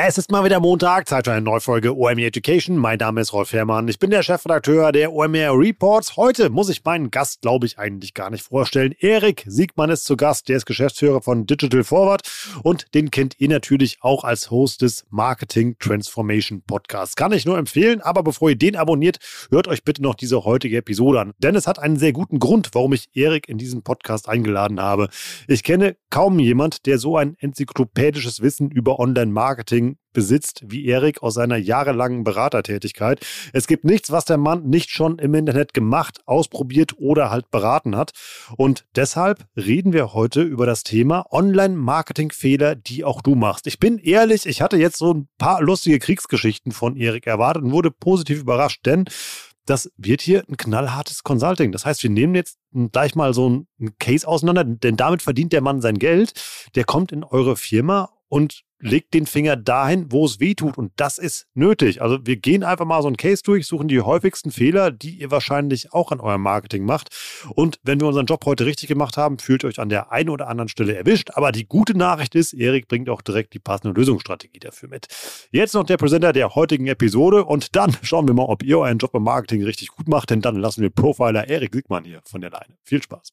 Es ist mal wieder Montag, Zeit für eine neue Folge OMR Education. Mein Name ist Rolf Herrmann. Ich bin der Chefredakteur der OMR Reports. Heute muss ich meinen Gast, glaube ich, eigentlich gar nicht vorstellen. Erik Siegmann ist zu Gast. Der ist Geschäftsführer von Digital Forward und den kennt ihr natürlich auch als Host des Marketing Transformation Podcasts. Kann ich nur empfehlen, aber bevor ihr den abonniert, hört euch bitte noch diese heutige Episode an. Denn es hat einen sehr guten Grund, warum ich Erik in diesen Podcast eingeladen habe. Ich kenne kaum jemand, der so ein enzyklopädisches Wissen über Online-Marketing besitzt wie Erik aus seiner jahrelangen Beratertätigkeit. Es gibt nichts, was der Mann nicht schon im Internet gemacht, ausprobiert oder halt beraten hat. Und deshalb reden wir heute über das Thema Online-Marketing-Fehler, die auch du machst. Ich bin ehrlich, ich hatte jetzt so ein paar lustige Kriegsgeschichten von Erik erwartet und wurde positiv überrascht, denn das wird hier ein knallhartes Consulting. Das heißt, wir nehmen jetzt gleich mal so einen Case auseinander, denn damit verdient der Mann sein Geld. Der kommt in eure Firma und legt den Finger dahin, wo es weh tut. Und das ist nötig. Also wir gehen einfach mal so einen Case durch, suchen die häufigsten Fehler, die ihr wahrscheinlich auch an eurem Marketing macht. Und wenn wir unseren Job heute richtig gemacht haben, fühlt euch an der einen oder anderen Stelle erwischt. Aber die gute Nachricht ist, Erik bringt auch direkt die passende Lösungsstrategie dafür mit. Jetzt noch der Präsenter der heutigen Episode und dann schauen wir mal, ob ihr euren Job im Marketing richtig gut macht, denn dann lassen wir Profiler Erik Siegmann hier von der Leine. Viel Spaß.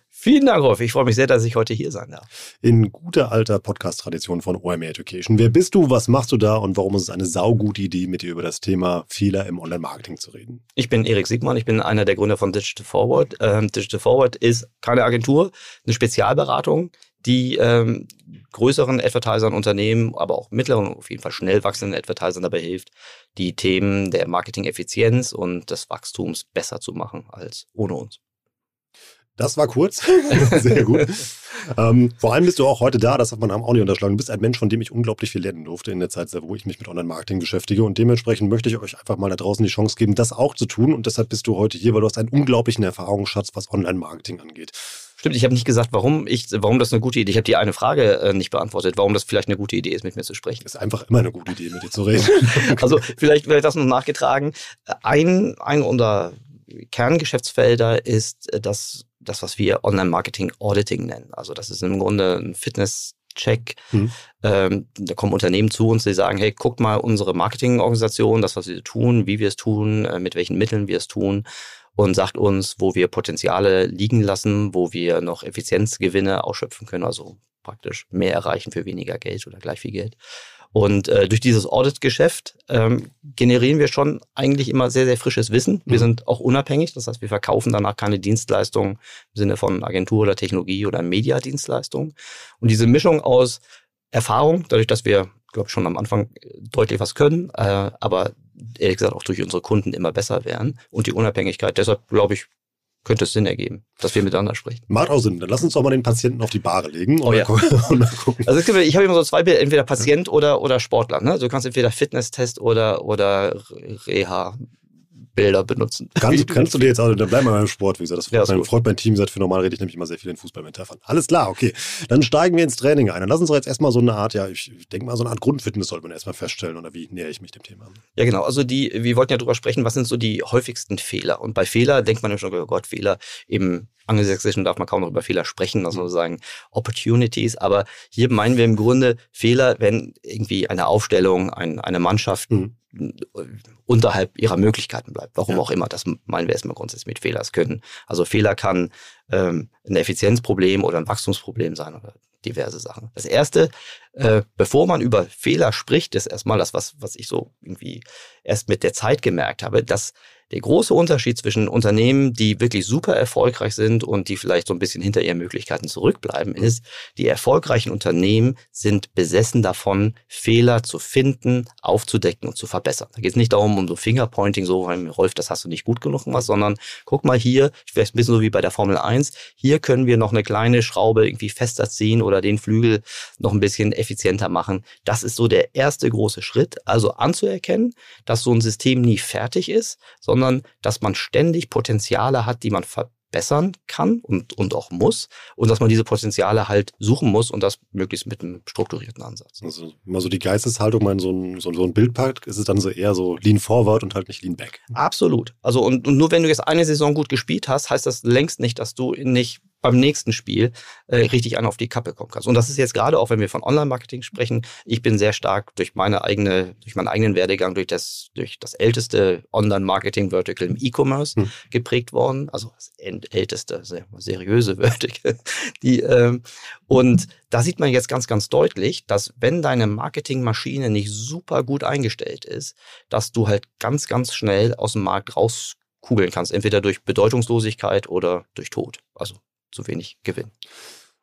Vielen Dank, Rolf. Ich freue mich sehr, dass ich heute hier sein darf. In guter alter Podcast-Tradition von OMR Education. Wer bist du, was machst du da und warum ist es eine saugute Idee, mit dir über das Thema Fehler im Online-Marketing zu reden? Ich bin Erik Siegmann, ich bin einer der Gründer von Digital Forward. Ähm, Digital Forward ist keine Agentur, eine Spezialberatung, die ähm, größeren Advertisern, Unternehmen, aber auch mittleren, auf jeden Fall schnell wachsenden Advertisern dabei hilft, die Themen der Marketing-Effizienz und des Wachstums besser zu machen als ohne uns. Das war kurz. Sehr gut. ähm, vor allem bist du auch heute da, das hat man auch nicht unterschlagen. Du bist ein Mensch, von dem ich unglaublich viel lernen durfte in der Zeit, wo ich mich mit Online-Marketing beschäftige. Und dementsprechend möchte ich euch einfach mal da draußen die Chance geben, das auch zu tun. Und deshalb bist du heute hier, weil du hast einen unglaublichen Erfahrungsschatz, was Online-Marketing angeht. Stimmt, ich habe nicht gesagt, warum ich, warum das eine gute Idee. ist. Ich habe die eine Frage äh, nicht beantwortet, warum das vielleicht eine gute Idee ist, mit mir zu sprechen. Ist einfach immer eine gute Idee, mit dir zu reden. also vielleicht werde das noch nachgetragen. Ein, ein unserer Kerngeschäftsfelder ist äh, das das, was wir Online-Marketing-Auditing nennen. Also das ist im Grunde ein Fitness-Check. Mhm. Ähm, da kommen Unternehmen zu uns, die sagen, hey, guckt mal unsere Marketingorganisation, das, was wir tun, wie wir es tun, äh, mit welchen Mitteln wir es tun und sagt uns, wo wir Potenziale liegen lassen, wo wir noch Effizienzgewinne ausschöpfen können, also praktisch mehr erreichen für weniger Geld oder gleich viel Geld. Und äh, durch dieses Audit-Geschäft ähm, generieren wir schon eigentlich immer sehr, sehr frisches Wissen. Wir mhm. sind auch unabhängig, das heißt, wir verkaufen danach keine Dienstleistungen im Sinne von Agentur oder Technologie oder Mediadienstleistungen. Und diese Mischung aus Erfahrung, dadurch, dass wir, glaube ich, schon am Anfang deutlich was können, äh, aber ehrlich gesagt auch durch unsere Kunden immer besser werden und die Unabhängigkeit. Deshalb, glaube ich, könnte es Sinn ergeben, dass wir miteinander sprechen. Macht auch Sinn. Dann lass uns doch mal den Patienten auf die Bahre legen oh, ja. und dann gucken. Also ich habe immer so zwei Bilder, entweder Patient oder, oder Sportler. Ne? Also du kannst entweder Fitnesstest oder, oder Reha Bilder benutzen. Kannst, kannst du dir jetzt auch, dann bleiben wir beim Sport, wie gesagt, das ja, mein Freund, mein Team sagt, für normal rede ich nämlich immer sehr viel in Fußballmetaphern. Alles klar, okay. Dann steigen wir ins Training ein. Dann lass uns doch jetzt erstmal so eine Art, ja, ich denke mal, so eine Art Grundfitness sollte man erstmal feststellen oder wie nähere ich mich dem Thema an? Ja, genau. Also die, wir wollten ja drüber sprechen, was sind so die häufigsten Fehler? Und bei Fehler denkt man ja schon, oh Gott, Fehler im Angelsächsischen darf man kaum noch über Fehler sprechen, also sagen Opportunities. Aber hier meinen wir im Grunde Fehler, wenn irgendwie eine Aufstellung, ein, eine Mannschaft mhm unterhalb ihrer Möglichkeiten bleibt. Warum ja. auch immer. Das meinen wir erstmal grundsätzlich mit Fehler. Es können, also Fehler kann ähm, ein Effizienzproblem oder ein Wachstumsproblem sein oder diverse Sachen. Das erste, äh, bevor man über Fehler spricht, ist erstmal das, was, was ich so irgendwie erst mit der Zeit gemerkt habe, dass der große Unterschied zwischen Unternehmen, die wirklich super erfolgreich sind und die vielleicht so ein bisschen hinter ihren Möglichkeiten zurückbleiben, ist, die erfolgreichen Unternehmen sind besessen davon, Fehler zu finden, aufzudecken und zu verbessern. Da geht es nicht darum, um so Fingerpointing, so, Rolf, das hast du nicht gut genug gemacht, sondern guck mal hier, vielleicht ein bisschen so wie bei der Formel 1, hier können wir noch eine kleine Schraube irgendwie fester ziehen oder den Flügel noch ein bisschen effizienter machen. Das ist so der erste große Schritt, also anzuerkennen, dass so ein System nie fertig ist, sondern dass man ständig Potenziale hat, die man verbessern kann und, und auch muss und dass man diese Potenziale halt suchen muss und das möglichst mit einem strukturierten Ansatz. Also immer so die Geisteshaltung, mein, so ein, so, so ein Bildpakt, ist es dann so eher so Lean Forward und halt nicht Lean Back. Absolut. Also und, und nur wenn du jetzt eine Saison gut gespielt hast, heißt das längst nicht, dass du nicht beim nächsten Spiel äh, richtig an auf die Kappe kommen kannst. Und das ist jetzt gerade auch, wenn wir von Online-Marketing sprechen, ich bin sehr stark durch meine eigene, durch meinen eigenen Werdegang, durch das, durch das älteste Online-Marketing-Vertical im E-Commerce hm. geprägt worden. Also das älteste, sehr seriöse Vertical. Die, ähm, und da sieht man jetzt ganz, ganz deutlich, dass wenn deine Marketingmaschine nicht super gut eingestellt ist, dass du halt ganz, ganz schnell aus dem Markt rauskugeln kannst, entweder durch Bedeutungslosigkeit oder durch Tod. Also zu wenig Gewinn.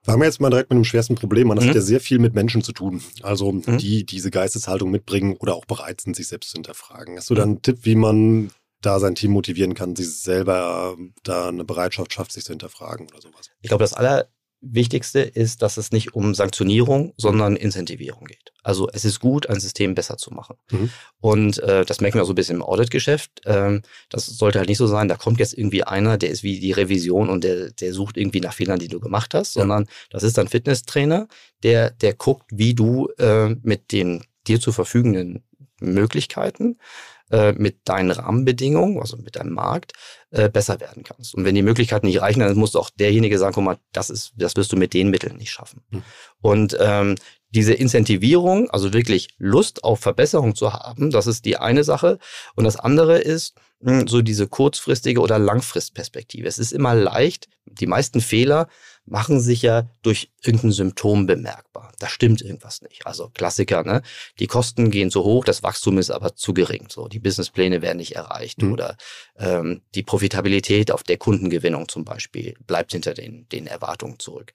Fangen wir jetzt mal direkt mit dem schwersten Problem an. Das mhm. hat ja sehr viel mit Menschen zu tun. Also mhm. die diese Geisteshaltung mitbringen oder auch bereit sind, sich selbst zu hinterfragen. Hast du da einen Tipp, wie man da sein Team motivieren kann, sich selber da eine Bereitschaft schafft, sich zu hinterfragen oder sowas? Ich glaube, das aller Wichtigste ist, dass es nicht um Sanktionierung, sondern Incentivierung geht. Also es ist gut, ein System besser zu machen. Mhm. Und äh, das merken wir auch so ein bisschen im Audit-Geschäft. Ähm, das sollte halt nicht so sein, da kommt jetzt irgendwie einer, der ist wie die Revision und der, der sucht irgendwie nach Fehlern, die du gemacht hast, ja. sondern das ist ein Fitnesstrainer, der, der guckt, wie du äh, mit den dir zur verfügenden Möglichkeiten äh, mit deinen Rahmenbedingungen, also mit deinem Markt, äh, besser werden kannst. Und wenn die Möglichkeiten nicht reichen, dann muss auch derjenige sagen, guck mal, das ist, das wirst du mit den Mitteln nicht schaffen. Mhm. Und ähm, diese Incentivierung, also wirklich Lust auf Verbesserung zu haben, das ist die eine Sache. Und das andere ist mh, hm, so diese kurzfristige oder Langfristperspektive. Es ist immer leicht, die meisten Fehler machen sich ja durch irgendein Symptom bemerkbar. Da stimmt irgendwas nicht. Also Klassiker, ne? Die Kosten gehen zu hoch, das Wachstum ist aber zu gering. So, die Businesspläne werden nicht erreicht mhm. oder ähm, die Profitabilität auf der Kundengewinnung zum Beispiel bleibt hinter den, den Erwartungen zurück.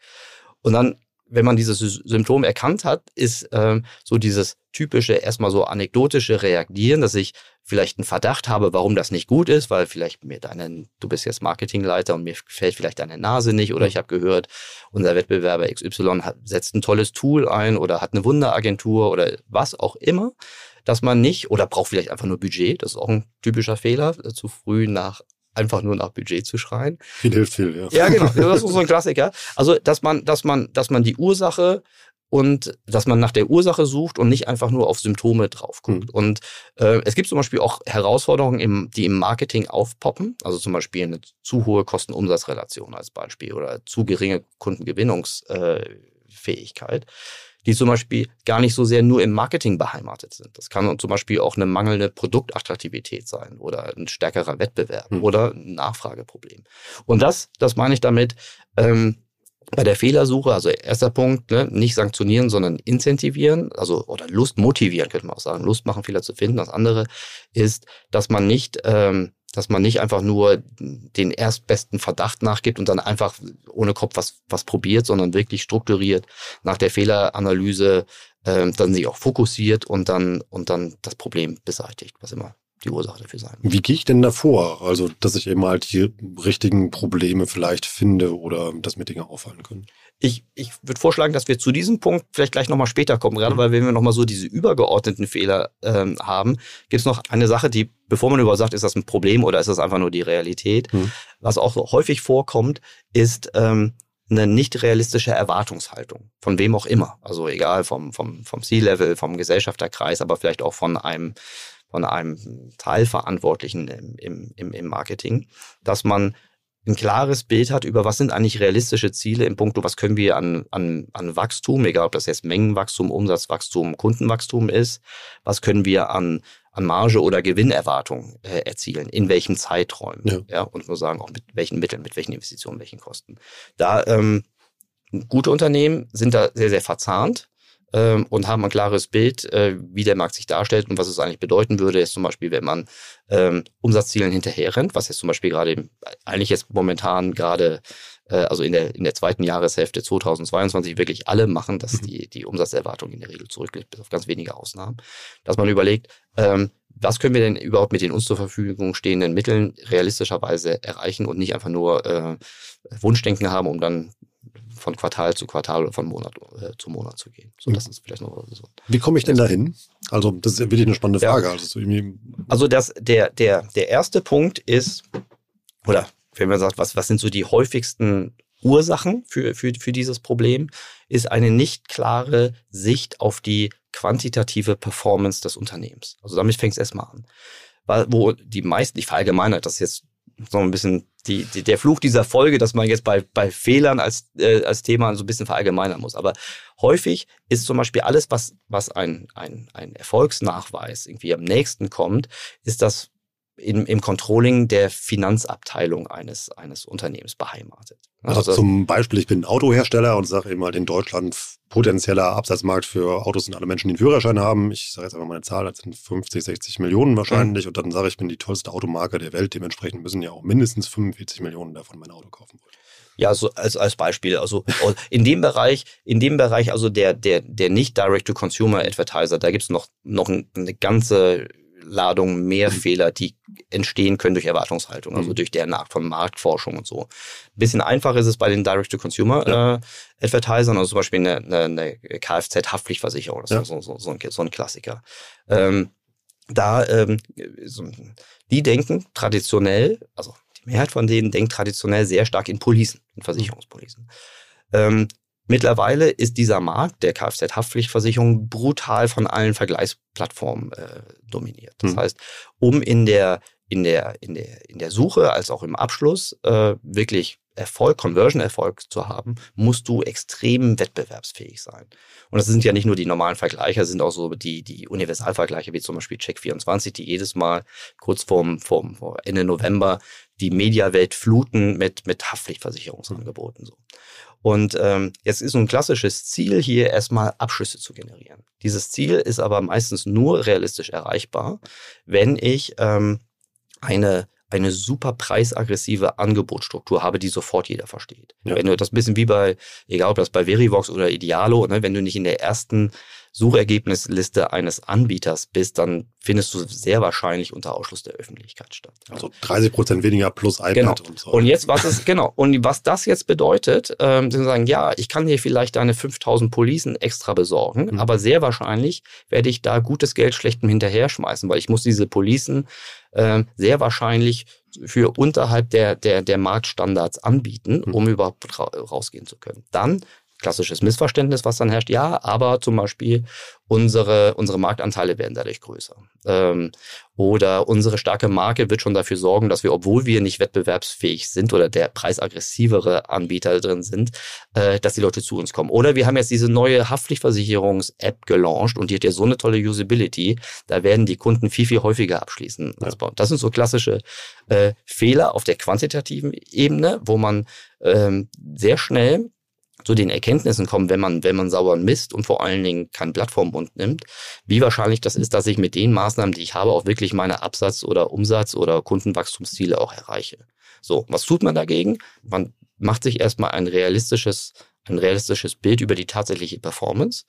Und dann wenn man dieses Symptom erkannt hat, ist ähm, so dieses typische, erstmal so anekdotische Reagieren, dass ich vielleicht einen Verdacht habe, warum das nicht gut ist, weil vielleicht mir deinen, du bist jetzt Marketingleiter und mir gefällt vielleicht deine Nase nicht oder ich habe gehört, unser Wettbewerber XY hat, setzt ein tolles Tool ein oder hat eine Wunderagentur oder was auch immer, dass man nicht oder braucht vielleicht einfach nur Budget, das ist auch ein typischer Fehler, zu früh nach einfach nur nach Budget zu schreien. Viel hilft viel, ja. Ja, genau. Das ist so ein Klassiker. Also, dass man, dass man, dass man die Ursache und dass man nach der Ursache sucht und nicht einfach nur auf Symptome drauf guckt. Mhm. Und äh, es gibt zum Beispiel auch Herausforderungen, im, die im Marketing aufpoppen, also zum Beispiel eine zu hohe Kosten-Umsatz-Relation als Beispiel oder zu geringe Kundengewinnungsfähigkeit. Äh, die zum Beispiel gar nicht so sehr nur im Marketing beheimatet sind. Das kann zum Beispiel auch eine mangelnde Produktattraktivität sein oder ein stärkerer Wettbewerb hm. oder ein Nachfrageproblem. Und das, das meine ich damit, ähm, bei der Fehlersuche, also erster Punkt, ne, nicht sanktionieren, sondern incentivieren, also oder Lust motivieren, könnte man auch sagen, Lust machen, Fehler zu finden. Das andere ist, dass man nicht ähm, dass man nicht einfach nur den erstbesten Verdacht nachgibt und dann einfach ohne Kopf was, was probiert, sondern wirklich strukturiert nach der Fehleranalyse äh, dann sich auch fokussiert und dann, und dann das Problem beseitigt, was immer die Ursache dafür sein. Wie gehe ich denn davor? Also, dass ich eben halt die richtigen Probleme vielleicht finde oder dass mir Dinge auffallen können. Ich, ich würde vorschlagen, dass wir zu diesem Punkt vielleicht gleich nochmal später kommen, gerade mhm. weil wenn wir nochmal so diese übergeordneten Fehler ähm, haben, gibt es noch eine Sache, die, bevor man überhaupt sagt, ist das ein Problem oder ist das einfach nur die Realität, mhm. was auch so häufig vorkommt, ist ähm, eine nicht realistische Erwartungshaltung, von wem auch immer. Also egal vom, vom, vom C-Level, vom Gesellschafterkreis, aber vielleicht auch von einem von einem Teilverantwortlichen im, im, im Marketing, dass man ein klares Bild hat über, was sind eigentlich realistische Ziele im Punkt, was können wir an, an, an Wachstum, egal ob das jetzt Mengenwachstum, Umsatzwachstum, Kundenwachstum ist, was können wir an, an Marge oder Gewinnerwartung äh, erzielen, in welchen Zeiträumen, ja. ja, und nur sagen, auch mit welchen Mitteln, mit welchen Investitionen, welchen Kosten. Da ähm, gute Unternehmen sind da sehr, sehr verzahnt ähm, und haben ein klares Bild, äh, wie der Markt sich darstellt und was es eigentlich bedeuten würde, jetzt zum Beispiel, wenn man ähm, Umsatzzielen hinterherrennt, was jetzt zum Beispiel gerade, eigentlich jetzt momentan gerade äh, also in der, in der zweiten Jahreshälfte 2022 wirklich alle machen, dass mhm. die, die Umsatzerwartung in der Regel zurückgeht, bis auf ganz wenige Ausnahmen. Dass man überlegt, ähm, was können wir denn überhaupt mit den uns zur Verfügung stehenden Mitteln realistischerweise erreichen und nicht einfach nur äh, Wunschdenken haben, um dann von Quartal zu Quartal oder von Monat äh, zu Monat zu gehen. So, das ist vielleicht noch so. Wie komme ich denn dahin? Also, das ist wirklich eine spannende Frage. Ja. Also, also das, der, der, der erste Punkt ist, oder wenn man sagt, was, was sind so die häufigsten Ursachen für, für, für dieses Problem, ist eine nicht klare Sicht auf die quantitative Performance des Unternehmens. Also damit fängt es erstmal an. Weil, wo die meisten, ich verallgemeine das jetzt so ein bisschen die, die, der Fluch dieser Folge, dass man jetzt bei, bei Fehlern als, äh, als Thema so ein bisschen verallgemeinern muss. Aber häufig ist zum Beispiel alles, was, was ein, ein, ein Erfolgsnachweis irgendwie am nächsten kommt, ist das im, im Controlling der Finanzabteilung eines, eines Unternehmens beheimatet. Also, also zum Beispiel, ich bin Autohersteller und sage immer, in Deutschland potenzieller Absatzmarkt für Autos sind alle Menschen, die einen Führerschein haben. Ich sage jetzt einfach mal eine Zahl, das sind 50, 60 Millionen wahrscheinlich. Mhm. Und dann sage ich, ich bin die tollste Automarke der Welt. Dementsprechend müssen ja auch mindestens 45 Millionen davon mein Auto kaufen wollen. Ja, so als, als Beispiel. Also in dem Bereich, in dem Bereich, also der, der, der nicht Direct-to-Consumer-Advertiser, da gibt es noch, noch eine ganze Ladung mehr mhm. Fehler, die entstehen können durch Erwartungshaltung, also mhm. durch der Art von Marktforschung und so. Ein bisschen einfacher ist es bei den Direct-to-Consumer-Advertisern, ja. äh, also zum Beispiel eine, eine, eine Kfz-Haftpflichtversicherung, das ja. ist so, so, so, ein, so ein Klassiker. Ähm, da, ähm, die denken traditionell, also die Mehrheit von denen denkt traditionell sehr stark in Policen, in Versicherungspolicen. Ähm, Mittlerweile ist dieser Markt der Kfz-Haftpflichtversicherung brutal von allen Vergleichsplattformen äh, dominiert. Das mhm. heißt, um in der, in, der, in, der, in der Suche als auch im Abschluss äh, wirklich Erfolg, Conversion-Erfolg zu haben, musst du extrem wettbewerbsfähig sein. Und das sind ja nicht nur die normalen Vergleiche, das sind auch so die, die Universalvergleiche, wie zum Beispiel Check24, die jedes Mal kurz vorm, vorm Ende November die Mediawelt fluten mit, mit Haftpflichtversicherungsangeboten. So. Und ähm, jetzt ist ein klassisches Ziel hier erstmal Abschlüsse zu generieren. Dieses Ziel ist aber meistens nur realistisch erreichbar, wenn ich ähm, eine eine super preisaggressive Angebotsstruktur habe, die sofort jeder versteht. Ja. Wenn du das ein bisschen wie bei, egal ob das bei Verivox oder Idealo, ne, wenn du nicht in der ersten Suchergebnisliste eines Anbieters bist, dann findest du sehr wahrscheinlich unter Ausschluss der Öffentlichkeit statt. Also 30 Prozent weniger plus iPad genau. und so. Und jetzt, was ist, genau, und was das jetzt bedeutet, ähm, sie sagen, ja, ich kann hier vielleicht deine 5000 Policen extra besorgen, mhm. aber sehr wahrscheinlich werde ich da gutes Geld schlechtem hinterher schmeißen, weil ich muss diese Policen äh, sehr wahrscheinlich für unterhalb der, der, der Marktstandards anbieten, mhm. um überhaupt ra rausgehen zu können. Dann klassisches Missverständnis, was dann herrscht. Ja, aber zum Beispiel unsere, unsere Marktanteile werden dadurch größer. Ähm, oder unsere starke Marke wird schon dafür sorgen, dass wir, obwohl wir nicht wettbewerbsfähig sind oder der preisaggressivere Anbieter drin sind, äh, dass die Leute zu uns kommen. Oder wir haben jetzt diese neue Haftpflichtversicherungs-App gelauncht und die hat ja so eine tolle Usability, da werden die Kunden viel, viel häufiger abschließen. Ja. Das sind so klassische äh, Fehler auf der quantitativen Ebene, wo man ähm, sehr schnell zu den Erkenntnissen kommen, wenn man, wenn man sauber misst und vor allen Dingen keinen Plattformbund nimmt, wie wahrscheinlich das ist, dass ich mit den Maßnahmen, die ich habe, auch wirklich meine Absatz- oder Umsatz- oder Kundenwachstumsziele auch erreiche. So, was tut man dagegen? Man macht sich erstmal ein realistisches ein realistisches Bild über die tatsächliche Performance.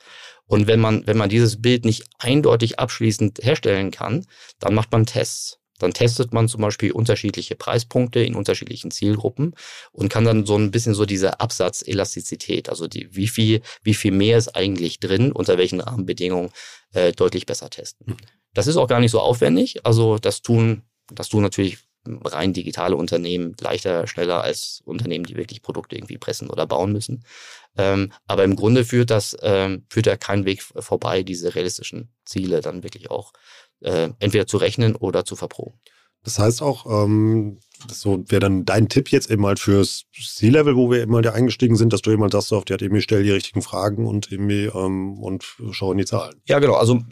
Und wenn man, wenn man dieses Bild nicht eindeutig abschließend herstellen kann, dann macht man Tests. Dann testet man zum Beispiel unterschiedliche Preispunkte in unterschiedlichen Zielgruppen und kann dann so ein bisschen so diese Absatzelastizität, also die, wie viel, wie viel mehr ist eigentlich drin, unter welchen Rahmenbedingungen äh, deutlich besser testen. Hm. Das ist auch gar nicht so aufwendig. Also das tun, das tun natürlich rein digitale Unternehmen leichter, schneller als Unternehmen, die wirklich Produkte irgendwie pressen oder bauen müssen. Ähm, aber im Grunde führt das, ähm, führt da kein Weg vorbei, diese realistischen Ziele dann wirklich auch äh, entweder zu rechnen oder zu verproben. Das heißt auch, ähm, so wäre dann dein Tipp jetzt eben halt fürs C-Level, wo wir immer da eingestiegen sind, dass du jemand sagst, auf die hat irgendwie stell die richtigen Fragen und irgendwie ähm, und schau in die Zahlen. Ja, genau. Also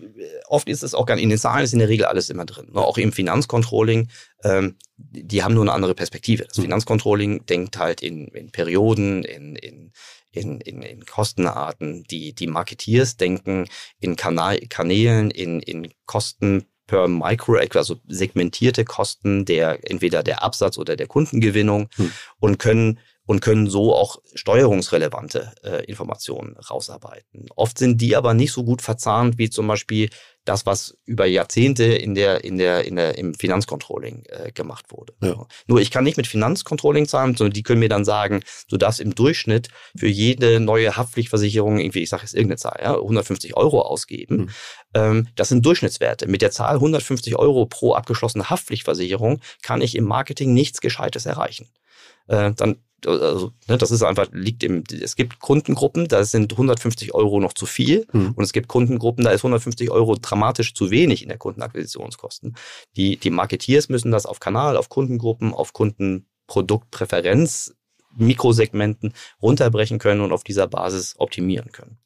oft ist es auch gar nicht, in den Zahlen ist in der Regel alles immer drin. Ne? Auch im Finanzcontrolling, ähm, die haben nur eine andere Perspektive. Das hm. Finanzcontrolling denkt halt in, in Perioden, in, in in, in, in Kostenarten. Die, die Marketeers denken in Kanal, Kanälen, in, in Kosten per Micro, also segmentierte Kosten der entweder der Absatz oder der Kundengewinnung hm. und können und können so auch steuerungsrelevante äh, Informationen rausarbeiten. Oft sind die aber nicht so gut verzahnt wie zum Beispiel das, was über Jahrzehnte in der, in der, in der, im Finanzcontrolling äh, gemacht wurde. Ja. Nur ich kann nicht mit Finanzcontrolling zahlen, sondern die können mir dann sagen, du darfst im Durchschnitt für jede neue Haftpflichtversicherung irgendwie, ich sage jetzt irgendeine Zahl, ja, 150 Euro ausgeben. Mhm. Ähm, das sind Durchschnittswerte. Mit der Zahl 150 Euro pro abgeschlossene Haftpflichtversicherung kann ich im Marketing nichts Gescheites erreichen. Äh, dann also, ne, das ist einfach, liegt im, es gibt Kundengruppen, da sind 150 Euro noch zu viel hm. und es gibt Kundengruppen, da ist 150 Euro dramatisch zu wenig in der Kundenakquisitionskosten. Die, die Marketeers müssen das auf Kanal, auf Kundengruppen, auf Kundenproduktpräferenz, Mikrosegmenten runterbrechen können und auf dieser Basis optimieren können.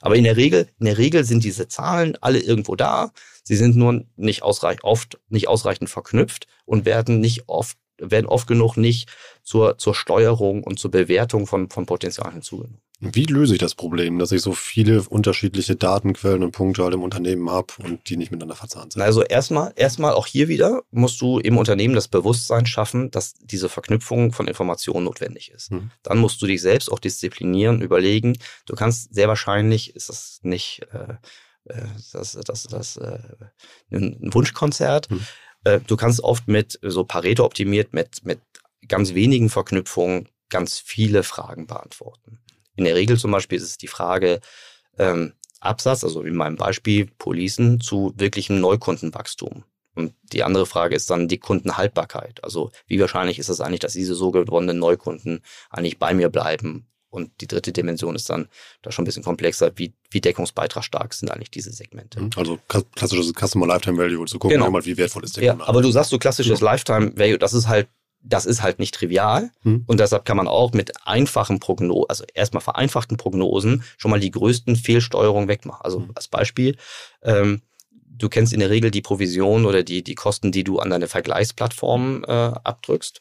Aber in der Regel, in der Regel sind diese Zahlen alle irgendwo da. Sie sind nur nicht ausreichend, oft nicht ausreichend verknüpft und werden nicht oft werden oft genug nicht zur, zur Steuerung und zur Bewertung von, von Potenzial hinzugenommen. Wie löse ich das Problem, dass ich so viele unterschiedliche Datenquellen und Punkte halt im Unternehmen habe und die nicht miteinander verzahnt sind? Also erstmal, erstmal auch hier wieder musst du im Unternehmen das Bewusstsein schaffen, dass diese Verknüpfung von Informationen notwendig ist. Hm. Dann musst du dich selbst auch disziplinieren, überlegen. Du kannst sehr wahrscheinlich, ist das nicht äh, äh das, das, das, äh, ein Wunschkonzert. Hm du kannst oft mit so Pareto optimiert, mit, mit ganz wenigen Verknüpfungen ganz viele Fragen beantworten. In der Regel zum Beispiel ist es die Frage, ähm, Absatz, also in meinem Beispiel Policen, zu wirklichem Neukundenwachstum. Und die andere Frage ist dann die Kundenhaltbarkeit. Also wie wahrscheinlich ist es eigentlich, dass diese so gewonnenen Neukunden eigentlich bei mir bleiben und die dritte Dimension ist dann da schon ein bisschen komplexer, wie, wie deckungsbeitragsstark sind eigentlich diese Segmente. Mhm. Also klassisches Customer Lifetime Value zu gucken, genau. wie wertvoll ist der ja, Kunde. Aber du sagst so klassisches ja. Lifetime Value, das ist halt das ist halt nicht trivial mhm. und deshalb kann man auch mit einfachen Prognosen, also erstmal vereinfachten Prognosen, schon mal die größten Fehlsteuerungen wegmachen. Also mhm. als Beispiel, ähm, du kennst in der Regel die Provision oder die, die Kosten, die du an deine Vergleichsplattform äh, abdrückst.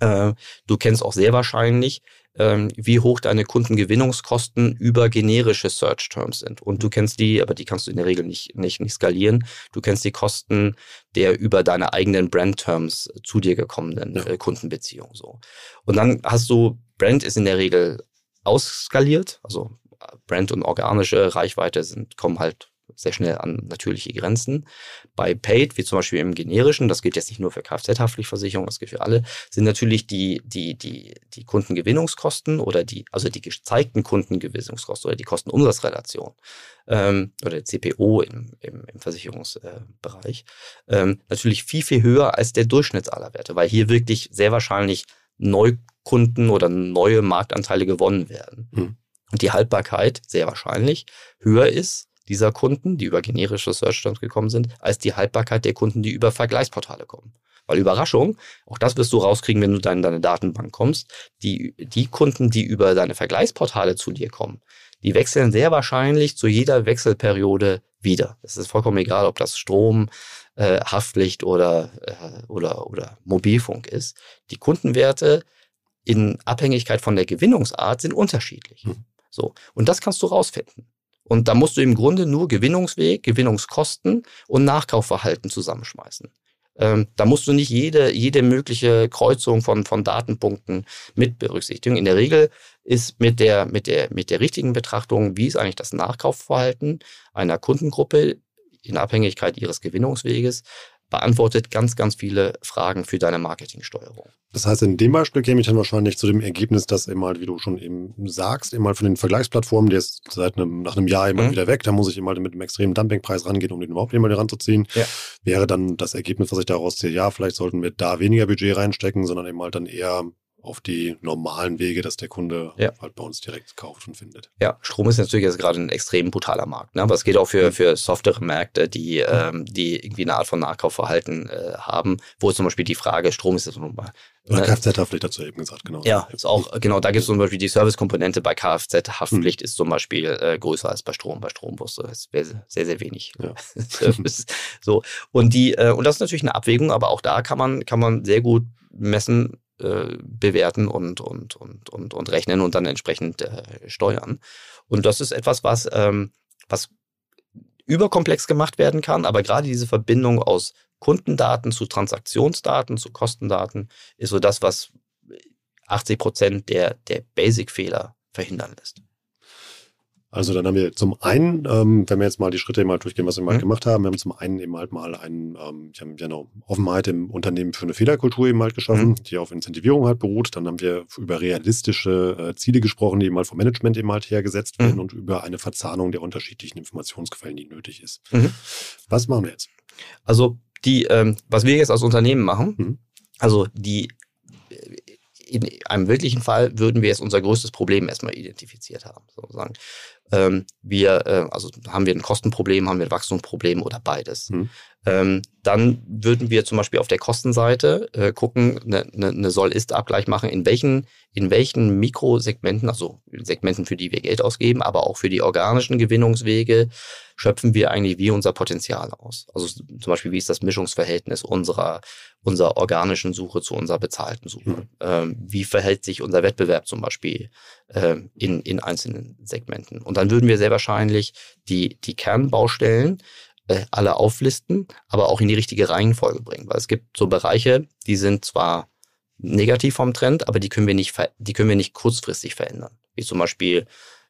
Äh, du kennst auch sehr wahrscheinlich, wie hoch deine Kundengewinnungskosten über generische Search Terms sind. Und du kennst die, aber die kannst du in der Regel nicht, nicht, nicht skalieren. Du kennst die Kosten der über deine eigenen Brand Terms zu dir gekommenen ja. äh, Kundenbeziehungen. So. Und dann hast du, Brand ist in der Regel ausskaliert, also Brand und organische Reichweite sind, kommen halt sehr schnell an natürliche Grenzen. Bei Paid, wie zum Beispiel im generischen, das gilt jetzt nicht nur für Kfz-Haftpflichtversicherung, das gilt für alle, sind natürlich die, die, die, die Kundengewinnungskosten oder die, also die gezeigten Kundengewinnungskosten oder die Kostenumsatzrelation ähm, oder CPO im, im, im Versicherungsbereich äh, ähm, natürlich viel, viel höher als der Durchschnitt aller Werte, weil hier wirklich sehr wahrscheinlich Neukunden oder neue Marktanteile gewonnen werden. Hm. Und die Haltbarkeit sehr wahrscheinlich höher ist dieser Kunden, die über generische Search Terms gekommen sind, als die Haltbarkeit der Kunden, die über Vergleichsportale kommen. Weil Überraschung, auch das wirst du rauskriegen, wenn du dann in deine Datenbank kommst, die, die Kunden, die über deine Vergleichsportale zu dir kommen, die wechseln sehr wahrscheinlich zu jeder Wechselperiode wieder. Es ist vollkommen egal, ob das Strom, äh, Haftpflicht oder, äh, oder, oder Mobilfunk ist. Die Kundenwerte in Abhängigkeit von der Gewinnungsart sind unterschiedlich. Hm. So. Und das kannst du rausfinden. Und da musst du im Grunde nur Gewinnungsweg, Gewinnungskosten und Nachkaufverhalten zusammenschmeißen. Ähm, da musst du nicht jede, jede mögliche Kreuzung von, von Datenpunkten mit berücksichtigen. In der Regel ist mit der, mit der, mit der richtigen Betrachtung, wie ist eigentlich das Nachkaufverhalten einer Kundengruppe in Abhängigkeit ihres Gewinnungsweges, beantwortet ganz, ganz viele Fragen für deine Marketingsteuerung. Das heißt, in dem Beispiel käme ich dann wahrscheinlich zu dem Ergebnis, dass eben halt, wie du schon eben sagst, eben halt von den Vergleichsplattformen, der ist seit einem, nach einem Jahr immer mhm. wieder weg, da muss ich eben halt mit einem extremen Dumpingpreis rangehen, um den überhaupt nicht mal ranzuziehen. Ja. Wäre dann das Ergebnis, was ich daraus ziehe, ja, vielleicht sollten wir da weniger Budget reinstecken, sondern eben halt dann eher auf die normalen Wege, dass der Kunde ja. halt bei uns direkt kauft und findet. Ja, Strom ist natürlich jetzt gerade ein extrem brutaler Markt, ne? aber es geht auch für, für softere Märkte, die, ähm, die irgendwie eine Art von Nachkaufverhalten äh, haben, wo zum Beispiel die Frage, Strom ist jetzt nochmal oder ne? Kfz-Haftpflicht dazu eben gesagt, genau. Ja, ist auch, genau, da gibt es zum Beispiel die Servicekomponente bei Kfz-Haftpflicht hm. ist zum Beispiel äh, größer als bei Strom. Bei Strombusse ist sehr, sehr, sehr wenig ja. So. Und die, äh, und das ist natürlich eine Abwägung, aber auch da kann man, kann man sehr gut messen, äh, bewerten und, und, und, und, und rechnen und dann entsprechend äh, steuern. Und das ist etwas, was, ähm, was überkomplex gemacht werden kann, aber gerade diese Verbindung aus Kundendaten zu Transaktionsdaten, zu Kostendaten ist so das, was 80 Prozent der, der Basic-Fehler verhindern lässt. Also dann haben wir zum einen, ähm, wenn wir jetzt mal die Schritte mal durchgehen, was wir mal mhm. gemacht haben, wir haben zum einen eben halt mal einen, ähm, wir haben ja eine Offenheit im Unternehmen für eine Fehlerkultur eben halt geschaffen, mhm. die auf Incentivierung halt beruht. Dann haben wir über realistische äh, Ziele gesprochen, die eben halt vom Management eben halt hergesetzt werden mhm. und über eine Verzahnung der unterschiedlichen Informationsquellen, die nötig ist. Mhm. Was machen wir jetzt? Also die, ähm, was wir jetzt als Unternehmen machen, mhm. also die in einem wirklichen Fall würden wir jetzt unser größtes Problem erstmal identifiziert haben, sozusagen. Ähm, wir, äh, also haben wir ein Kostenproblem, haben wir ein Wachstumsproblem oder beides. Mhm. Ähm, dann würden wir zum Beispiel auf der Kostenseite äh, gucken, eine ne, ne Soll-Ist-Abgleich machen, in welchen, in welchen Mikrosegmenten, also Segmenten, für die wir Geld ausgeben, aber auch für die organischen Gewinnungswege, schöpfen wir eigentlich wie unser Potenzial aus. Also zum Beispiel, wie ist das Mischungsverhältnis unserer, unserer organischen Suche zu unserer bezahlten Suche? Mhm. Ähm, wie verhält sich unser Wettbewerb zum Beispiel ähm, in, in einzelnen Segmenten? Und dann würden wir sehr wahrscheinlich die, die Kernbaustellen äh, alle auflisten, aber auch in die richtige Reihenfolge bringen. Weil es gibt so Bereiche, die sind zwar negativ vom Trend, aber die können wir nicht, die können wir nicht kurzfristig verändern. Wie zum Beispiel,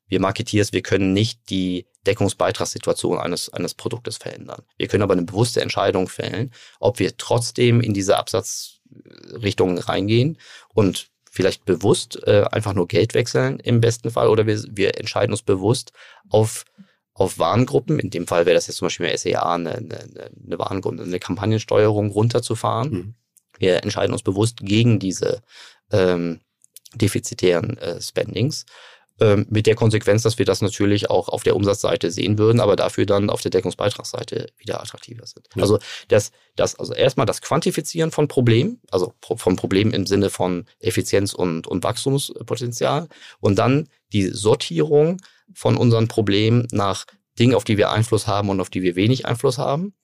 wir Marketeers, wir können nicht die Deckungsbeitragssituation eines, eines Produktes verändern. Wir können aber eine bewusste Entscheidung fällen, ob wir trotzdem in diese Absatzrichtung reingehen und vielleicht bewusst äh, einfach nur Geld wechseln im besten Fall oder wir, wir entscheiden uns bewusst auf auf Warengruppen, in dem Fall wäre das jetzt zum Beispiel bei SEA eine, eine, eine Warengruppe, eine Kampagnensteuerung runterzufahren. Mhm. Wir entscheiden uns bewusst gegen diese ähm, defizitären äh, Spendings. Ähm, mit der Konsequenz, dass wir das natürlich auch auf der Umsatzseite sehen würden, aber dafür dann auf der Deckungsbeitragsseite wieder attraktiver sind. Ja. Also das, das, also erstmal das Quantifizieren von Problemen, also von Problemen im Sinne von Effizienz und, und Wachstumspotenzial und dann die Sortierung von unseren Problemen nach Dingen, auf die wir Einfluss haben und auf die wir wenig Einfluss haben.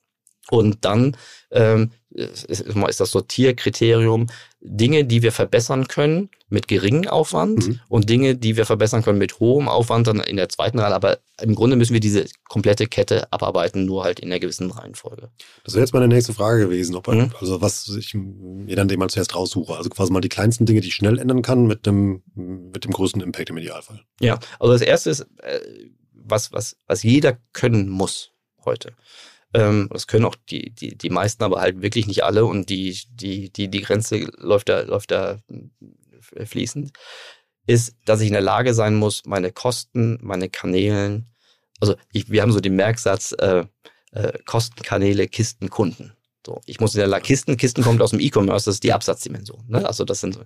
Und dann ähm, ist, das Sortierkriterium Dinge, die wir verbessern können mit geringem Aufwand mhm. und Dinge, die wir verbessern können mit hohem Aufwand dann in der zweiten Reihe. Aber im Grunde müssen wir diese komplette Kette abarbeiten, nur halt in einer gewissen Reihenfolge. Das wäre jetzt meine nächste Frage gewesen, ob mhm. also was ich mir dann mal zuerst raussuche. Also quasi mal die kleinsten Dinge, die ich schnell ändern kann, mit dem, mit dem größten Impact im Idealfall. Ja, also das erste ist, äh, was, was, was jeder können muss heute ähm, das können auch die, die, die meisten, aber halt wirklich nicht alle. Und die, die, die, die Grenze läuft da, läuft da fließend. Ist, dass ich in der Lage sein muss, meine Kosten, meine Kanälen, also ich, wir haben so den Merksatz, äh, äh, Kostenkanäle, Kisten, Kunden. So, ich muss in der Lage, Kisten, Kisten kommt aus dem E-Commerce, das ist die Absatzdimension. Ne? Also das sind so,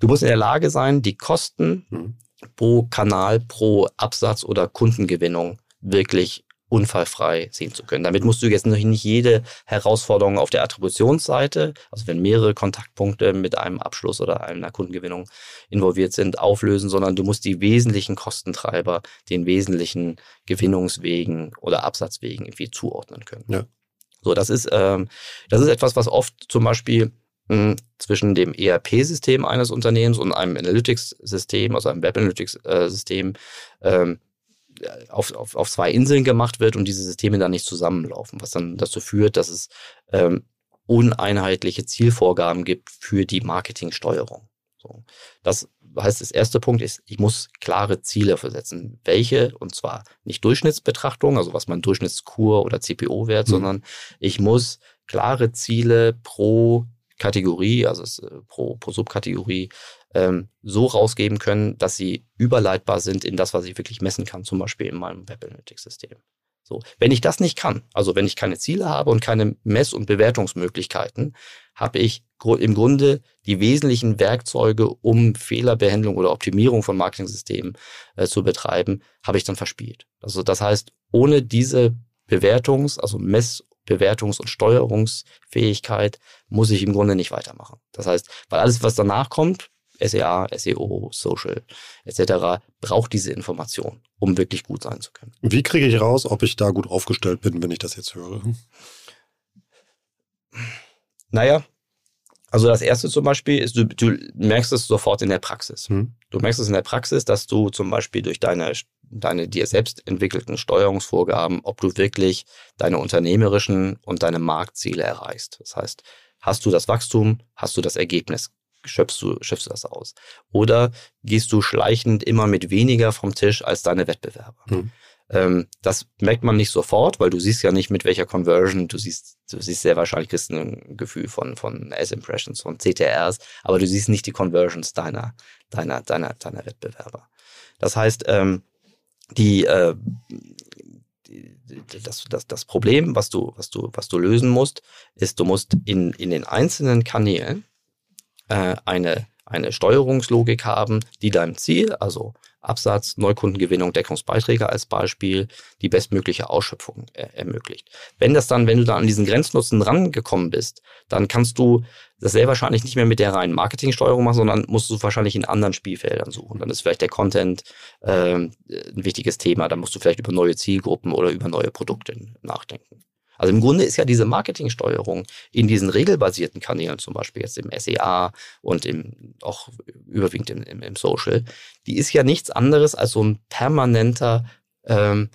du musst in der Lage sein, die Kosten mhm. pro Kanal, pro Absatz oder Kundengewinnung wirklich unfallfrei sehen zu können. Damit musst du jetzt nicht jede Herausforderung auf der Attributionsseite, also wenn mehrere Kontaktpunkte mit einem Abschluss oder einer Kundengewinnung involviert sind, auflösen, sondern du musst die wesentlichen Kostentreiber den wesentlichen Gewinnungswegen oder Absatzwegen irgendwie zuordnen können. Ja. So, das ist, ähm, das ist etwas, was oft zum Beispiel hm, zwischen dem ERP-System eines Unternehmens und einem Analytics-System, also einem Web-Analytics-System, ähm, auf, auf, auf zwei Inseln gemacht wird und diese Systeme dann nicht zusammenlaufen, was dann dazu führt, dass es ähm, uneinheitliche Zielvorgaben gibt für die Marketingsteuerung. So. Das heißt, das erste Punkt ist, ich muss klare Ziele versetzen. Welche? Und zwar nicht Durchschnittsbetrachtung, also was man Durchschnittskur oder CPO-Wert, mhm. sondern ich muss klare Ziele pro Kategorie, also äh, pro, pro Subkategorie, ähm, so rausgeben können, dass sie überleitbar sind in das, was ich wirklich messen kann, zum Beispiel in meinem Web Analytics-System. So, wenn ich das nicht kann, also wenn ich keine Ziele habe und keine Mess- und Bewertungsmöglichkeiten, habe ich im Grunde die wesentlichen Werkzeuge, um Fehlerbehandlung oder Optimierung von Marketing-Systemen äh, zu betreiben, habe ich dann verspielt. Also das heißt, ohne diese Bewertungs-, also Mess- Bewertungs- und Steuerungsfähigkeit muss ich im Grunde nicht weitermachen. Das heißt, weil alles, was danach kommt, SEA, SEO, Social etc., braucht diese Information, um wirklich gut sein zu können. Wie kriege ich raus, ob ich da gut aufgestellt bin, wenn ich das jetzt höre? Naja, also das erste zum Beispiel ist, du, du merkst es sofort in der Praxis. Hm. Du merkst es in der Praxis, dass du zum Beispiel durch deine, deine dir selbst entwickelten Steuerungsvorgaben, ob du wirklich deine unternehmerischen und deine Marktziele erreichst. Das heißt, hast du das Wachstum, hast du das Ergebnis, schöpfst du, schöpfst du das aus. Oder gehst du schleichend immer mit weniger vom Tisch als deine Wettbewerber. Hm. Ähm, das merkt man nicht sofort, weil du siehst ja nicht mit welcher Conversion, du siehst, du siehst sehr wahrscheinlich kriegst ein Gefühl von, von S-Impressions, von CTRs, aber du siehst nicht die Conversions deiner, deiner, deiner, deiner Wettbewerber. Das heißt, ähm, die, äh, das, das, das Problem, was du, was du, was du lösen musst, ist, du musst in, in den einzelnen Kanälen äh, eine, eine Steuerungslogik haben, die deinem Ziel, also Absatz, Neukundengewinnung, Deckungsbeiträge als Beispiel, die bestmögliche Ausschöpfung äh, ermöglicht. Wenn das dann, wenn du da an diesen Grenznutzen rangekommen bist, dann kannst du das sehr wahrscheinlich nicht mehr mit der reinen Marketingsteuerung machen, sondern musst du wahrscheinlich in anderen Spielfeldern suchen. Dann ist vielleicht der Content äh, ein wichtiges Thema. Dann musst du vielleicht über neue Zielgruppen oder über neue Produkte nachdenken. Also im Grunde ist ja diese Marketingsteuerung in diesen regelbasierten Kanälen, zum Beispiel jetzt im SEA und im, auch überwiegend im, im, im Social, die ist ja nichts anderes als so ein permanenter ähm,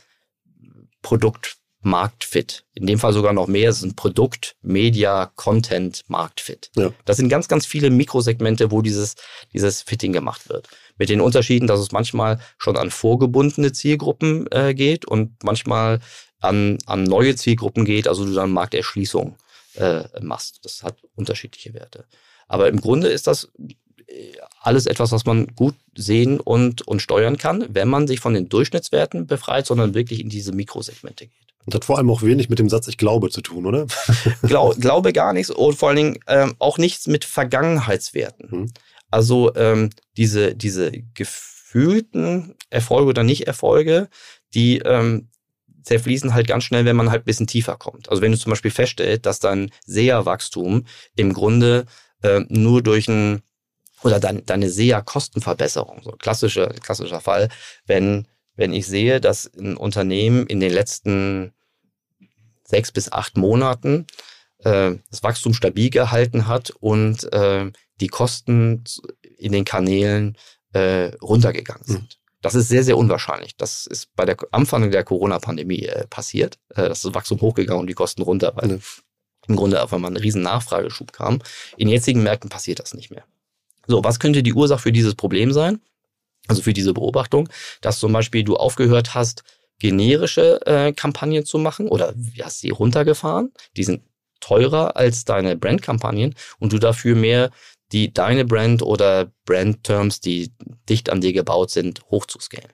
Produkt. Marktfit. In dem Fall sogar noch mehr. Es ist ein Produkt, Media, Content, Marktfit. Ja. Das sind ganz, ganz viele Mikrosegmente, wo dieses, dieses Fitting gemacht wird. Mit den Unterschieden, dass es manchmal schon an vorgebundene Zielgruppen äh, geht und manchmal an, an neue Zielgruppen geht, also du dann Markterschließung äh, machst. Das hat unterschiedliche Werte. Aber im Grunde ist das äh, alles etwas, was man gut sehen und, und steuern kann, wenn man sich von den Durchschnittswerten befreit, sondern wirklich in diese Mikrosegmente geht. Und hat vor allem auch wenig mit dem Satz Ich glaube zu tun, oder? Glau, glaube gar nichts und vor allen Dingen ähm, auch nichts mit Vergangenheitswerten. Hm. Also ähm, diese, diese gefühlten Erfolge oder Nicht-Erfolge, die, ähm, zerfließen halt ganz schnell, wenn man halt ein bisschen tiefer kommt. Also wenn du zum Beispiel feststellst, dass dein SEA-Wachstum im Grunde äh, nur durch ein oder dein, deine SEA-Kostenverbesserung, so klassischer, klassischer Fall, wenn, wenn ich sehe, dass ein Unternehmen in den letzten sechs bis acht Monaten äh, das Wachstum stabil gehalten hat und äh, die Kosten in den Kanälen äh, runtergegangen sind. Mhm. Das ist sehr, sehr unwahrscheinlich. Das ist bei der Anfang der Corona-Pandemie äh, passiert. Äh, das ist Wachstum hochgegangen und die Kosten runter, weil ja. im Grunde auf einmal ein riesen Nachfrageschub kam. In jetzigen Märkten passiert das nicht mehr. So, was könnte die Ursache für dieses Problem sein? Also für diese Beobachtung, dass zum Beispiel du aufgehört hast, generische äh, Kampagnen zu machen oder hast sie runtergefahren. Die sind teurer als deine Brandkampagnen und du dafür mehr die deine Brand oder Brand-Terms, die dicht an dir gebaut sind, hochzuscalen.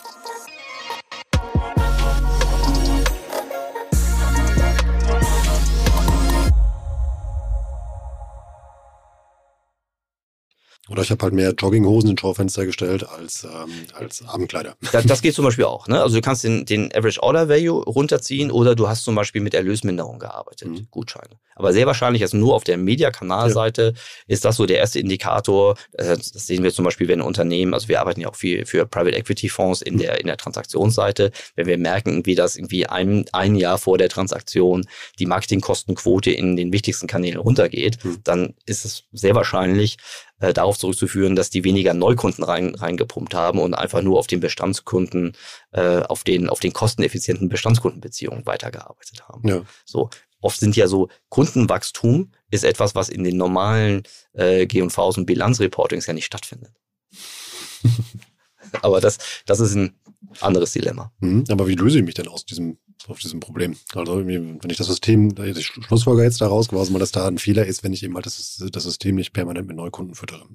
Oder ich habe halt mehr Jogginghosen ins Schaufenster gestellt als, ähm, als Abendkleider. Das, das geht zum Beispiel auch. Ne? Also du kannst den, den Average Order Value runterziehen oder du hast zum Beispiel mit Erlösminderung gearbeitet, mhm. Gutscheine. Aber sehr wahrscheinlich, also nur auf der Media-Kanalseite ja. ist das so der erste Indikator. Äh, das sehen wir zum Beispiel, wenn Unternehmen, also wir arbeiten ja auch viel für Private Equity Fonds in mhm. der, in der Transaktionsseite, wenn wir merken, wie das irgendwie ein, ein Jahr vor der Transaktion die Marketingkostenquote in den wichtigsten Kanälen runtergeht, mhm. dann ist es sehr wahrscheinlich, äh, darauf zurückzuführen, dass die weniger Neukunden rein, reingepumpt haben und einfach nur auf den Bestandskunden, äh, auf den, auf den kosteneffizienten Bestandskundenbeziehungen weitergearbeitet haben. Ja. So. Oft sind ja so Kundenwachstum ist etwas, was in den normalen äh, G&Vs und Bilanzreportings ja nicht stattfindet. Aber das, das ist ein anderes Dilemma. Mhm, aber wie löse ich mich denn aus diesem, auf diesem Problem? Also wenn ich das System, ich Schlussfolger jetzt daraus quasi mal, dass da ein Fehler ist, wenn ich eben halt das, das System nicht permanent mit Neukunden füttere.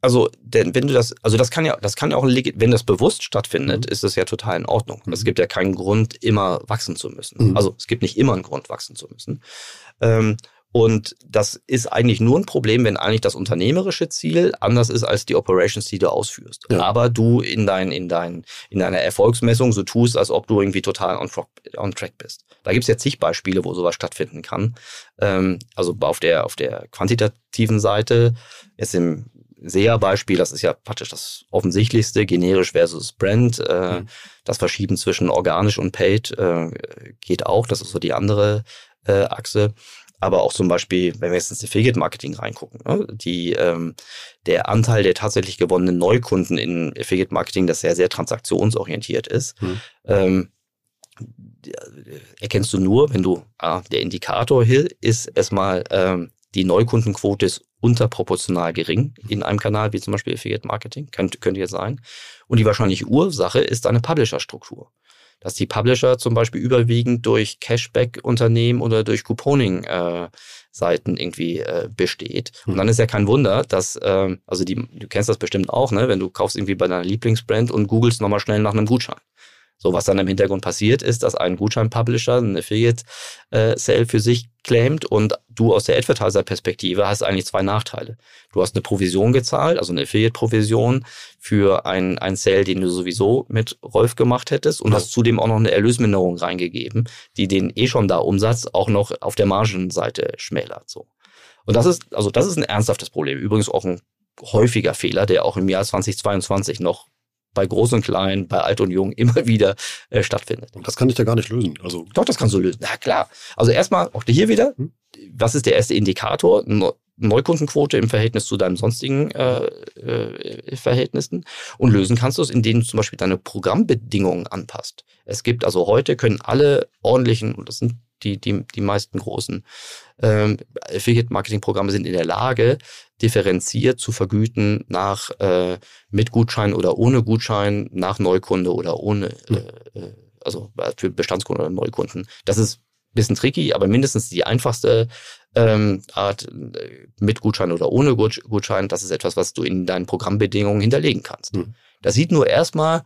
Also, denn wenn du das, also das kann ja, das kann ja auch, wenn das bewusst stattfindet, mhm. ist es ja total in Ordnung. Mhm. Es gibt ja keinen Grund, immer wachsen zu müssen. Mhm. Also es gibt nicht immer einen Grund, wachsen zu müssen. Ähm, und das ist eigentlich nur ein Problem, wenn eigentlich das unternehmerische Ziel anders ist als die Operations, die du ausführst. Ja. Aber du in, dein, in, dein, in deiner Erfolgsmessung so tust, als ob du irgendwie total on, on track bist. Da gibt es ja zig Beispiele, wo sowas stattfinden kann. Ähm, also auf der, auf der quantitativen Seite, jetzt im SEA-Beispiel, das ist ja praktisch das offensichtlichste, generisch versus Brand. Äh, mhm. Das Verschieben zwischen organisch und paid äh, geht auch, das ist so die andere äh, Achse aber auch zum Beispiel, wenn wir jetzt ins Affiliate-Marketing reingucken, ne, die, ähm, der Anteil der tatsächlich gewonnenen Neukunden in Affiliate-Marketing, das sehr, sehr transaktionsorientiert ist, hm. ähm, erkennst du nur, wenn du, ah, der Indikator hier ist erstmal, ähm, die Neukundenquote ist unterproportional gering in einem Kanal, wie zum Beispiel Affiliate Marketing, könnte, könnte jetzt sein. Und die wahrscheinliche Ursache ist deine Publisher-Struktur dass die Publisher zum Beispiel überwiegend durch Cashback-Unternehmen oder durch Couponing-Seiten äh, irgendwie äh, besteht. Und dann ist ja kein Wunder, dass, äh, also die, du kennst das bestimmt auch, ne, wenn du kaufst irgendwie bei deiner Lieblingsbrand und googelst nochmal schnell nach einem Gutschein. So, was dann im Hintergrund passiert, ist, dass ein Gutschein-Publisher ein Affiliate-Sale für sich claimt und du aus der Advertiser-Perspektive hast eigentlich zwei Nachteile. Du hast eine Provision gezahlt, also eine Affiliate-Provision für einen, einen Sale, den du sowieso mit Rolf gemacht hättest und ja. hast zudem auch noch eine Erlösminderung reingegeben, die den eh schon da Umsatz auch noch auf der Margenseite schmälert, so. Und das ist, also das ist ein ernsthaftes Problem. Übrigens auch ein häufiger Fehler, der auch im Jahr 2022 noch bei Groß und Klein, bei Alt und Jung immer wieder äh, stattfindet. Und das kann ich da gar nicht lösen. Also Doch, das kannst du lösen. Na klar. Also erstmal, auch hier wieder, hm? was ist der erste Indikator? Neukundenquote im Verhältnis zu deinen sonstigen äh, äh, Verhältnissen und lösen kannst du es, indem du zum Beispiel deine Programmbedingungen anpasst. Es gibt also heute können alle ordentlichen, und das sind die, die, die meisten großen ähm, Affiliate-Marketing-Programme sind in der Lage, differenziert zu vergüten nach äh, mit Gutschein oder ohne Gutschein, nach Neukunde oder ohne, hm. äh, äh, also für Bestandskunden oder Neukunden. Das ist ein bisschen tricky, aber mindestens die einfachste ähm, Art äh, mit Gutschein oder ohne Gutschein, das ist etwas, was du in deinen Programmbedingungen hinterlegen kannst. Mhm. Das sieht nur erstmal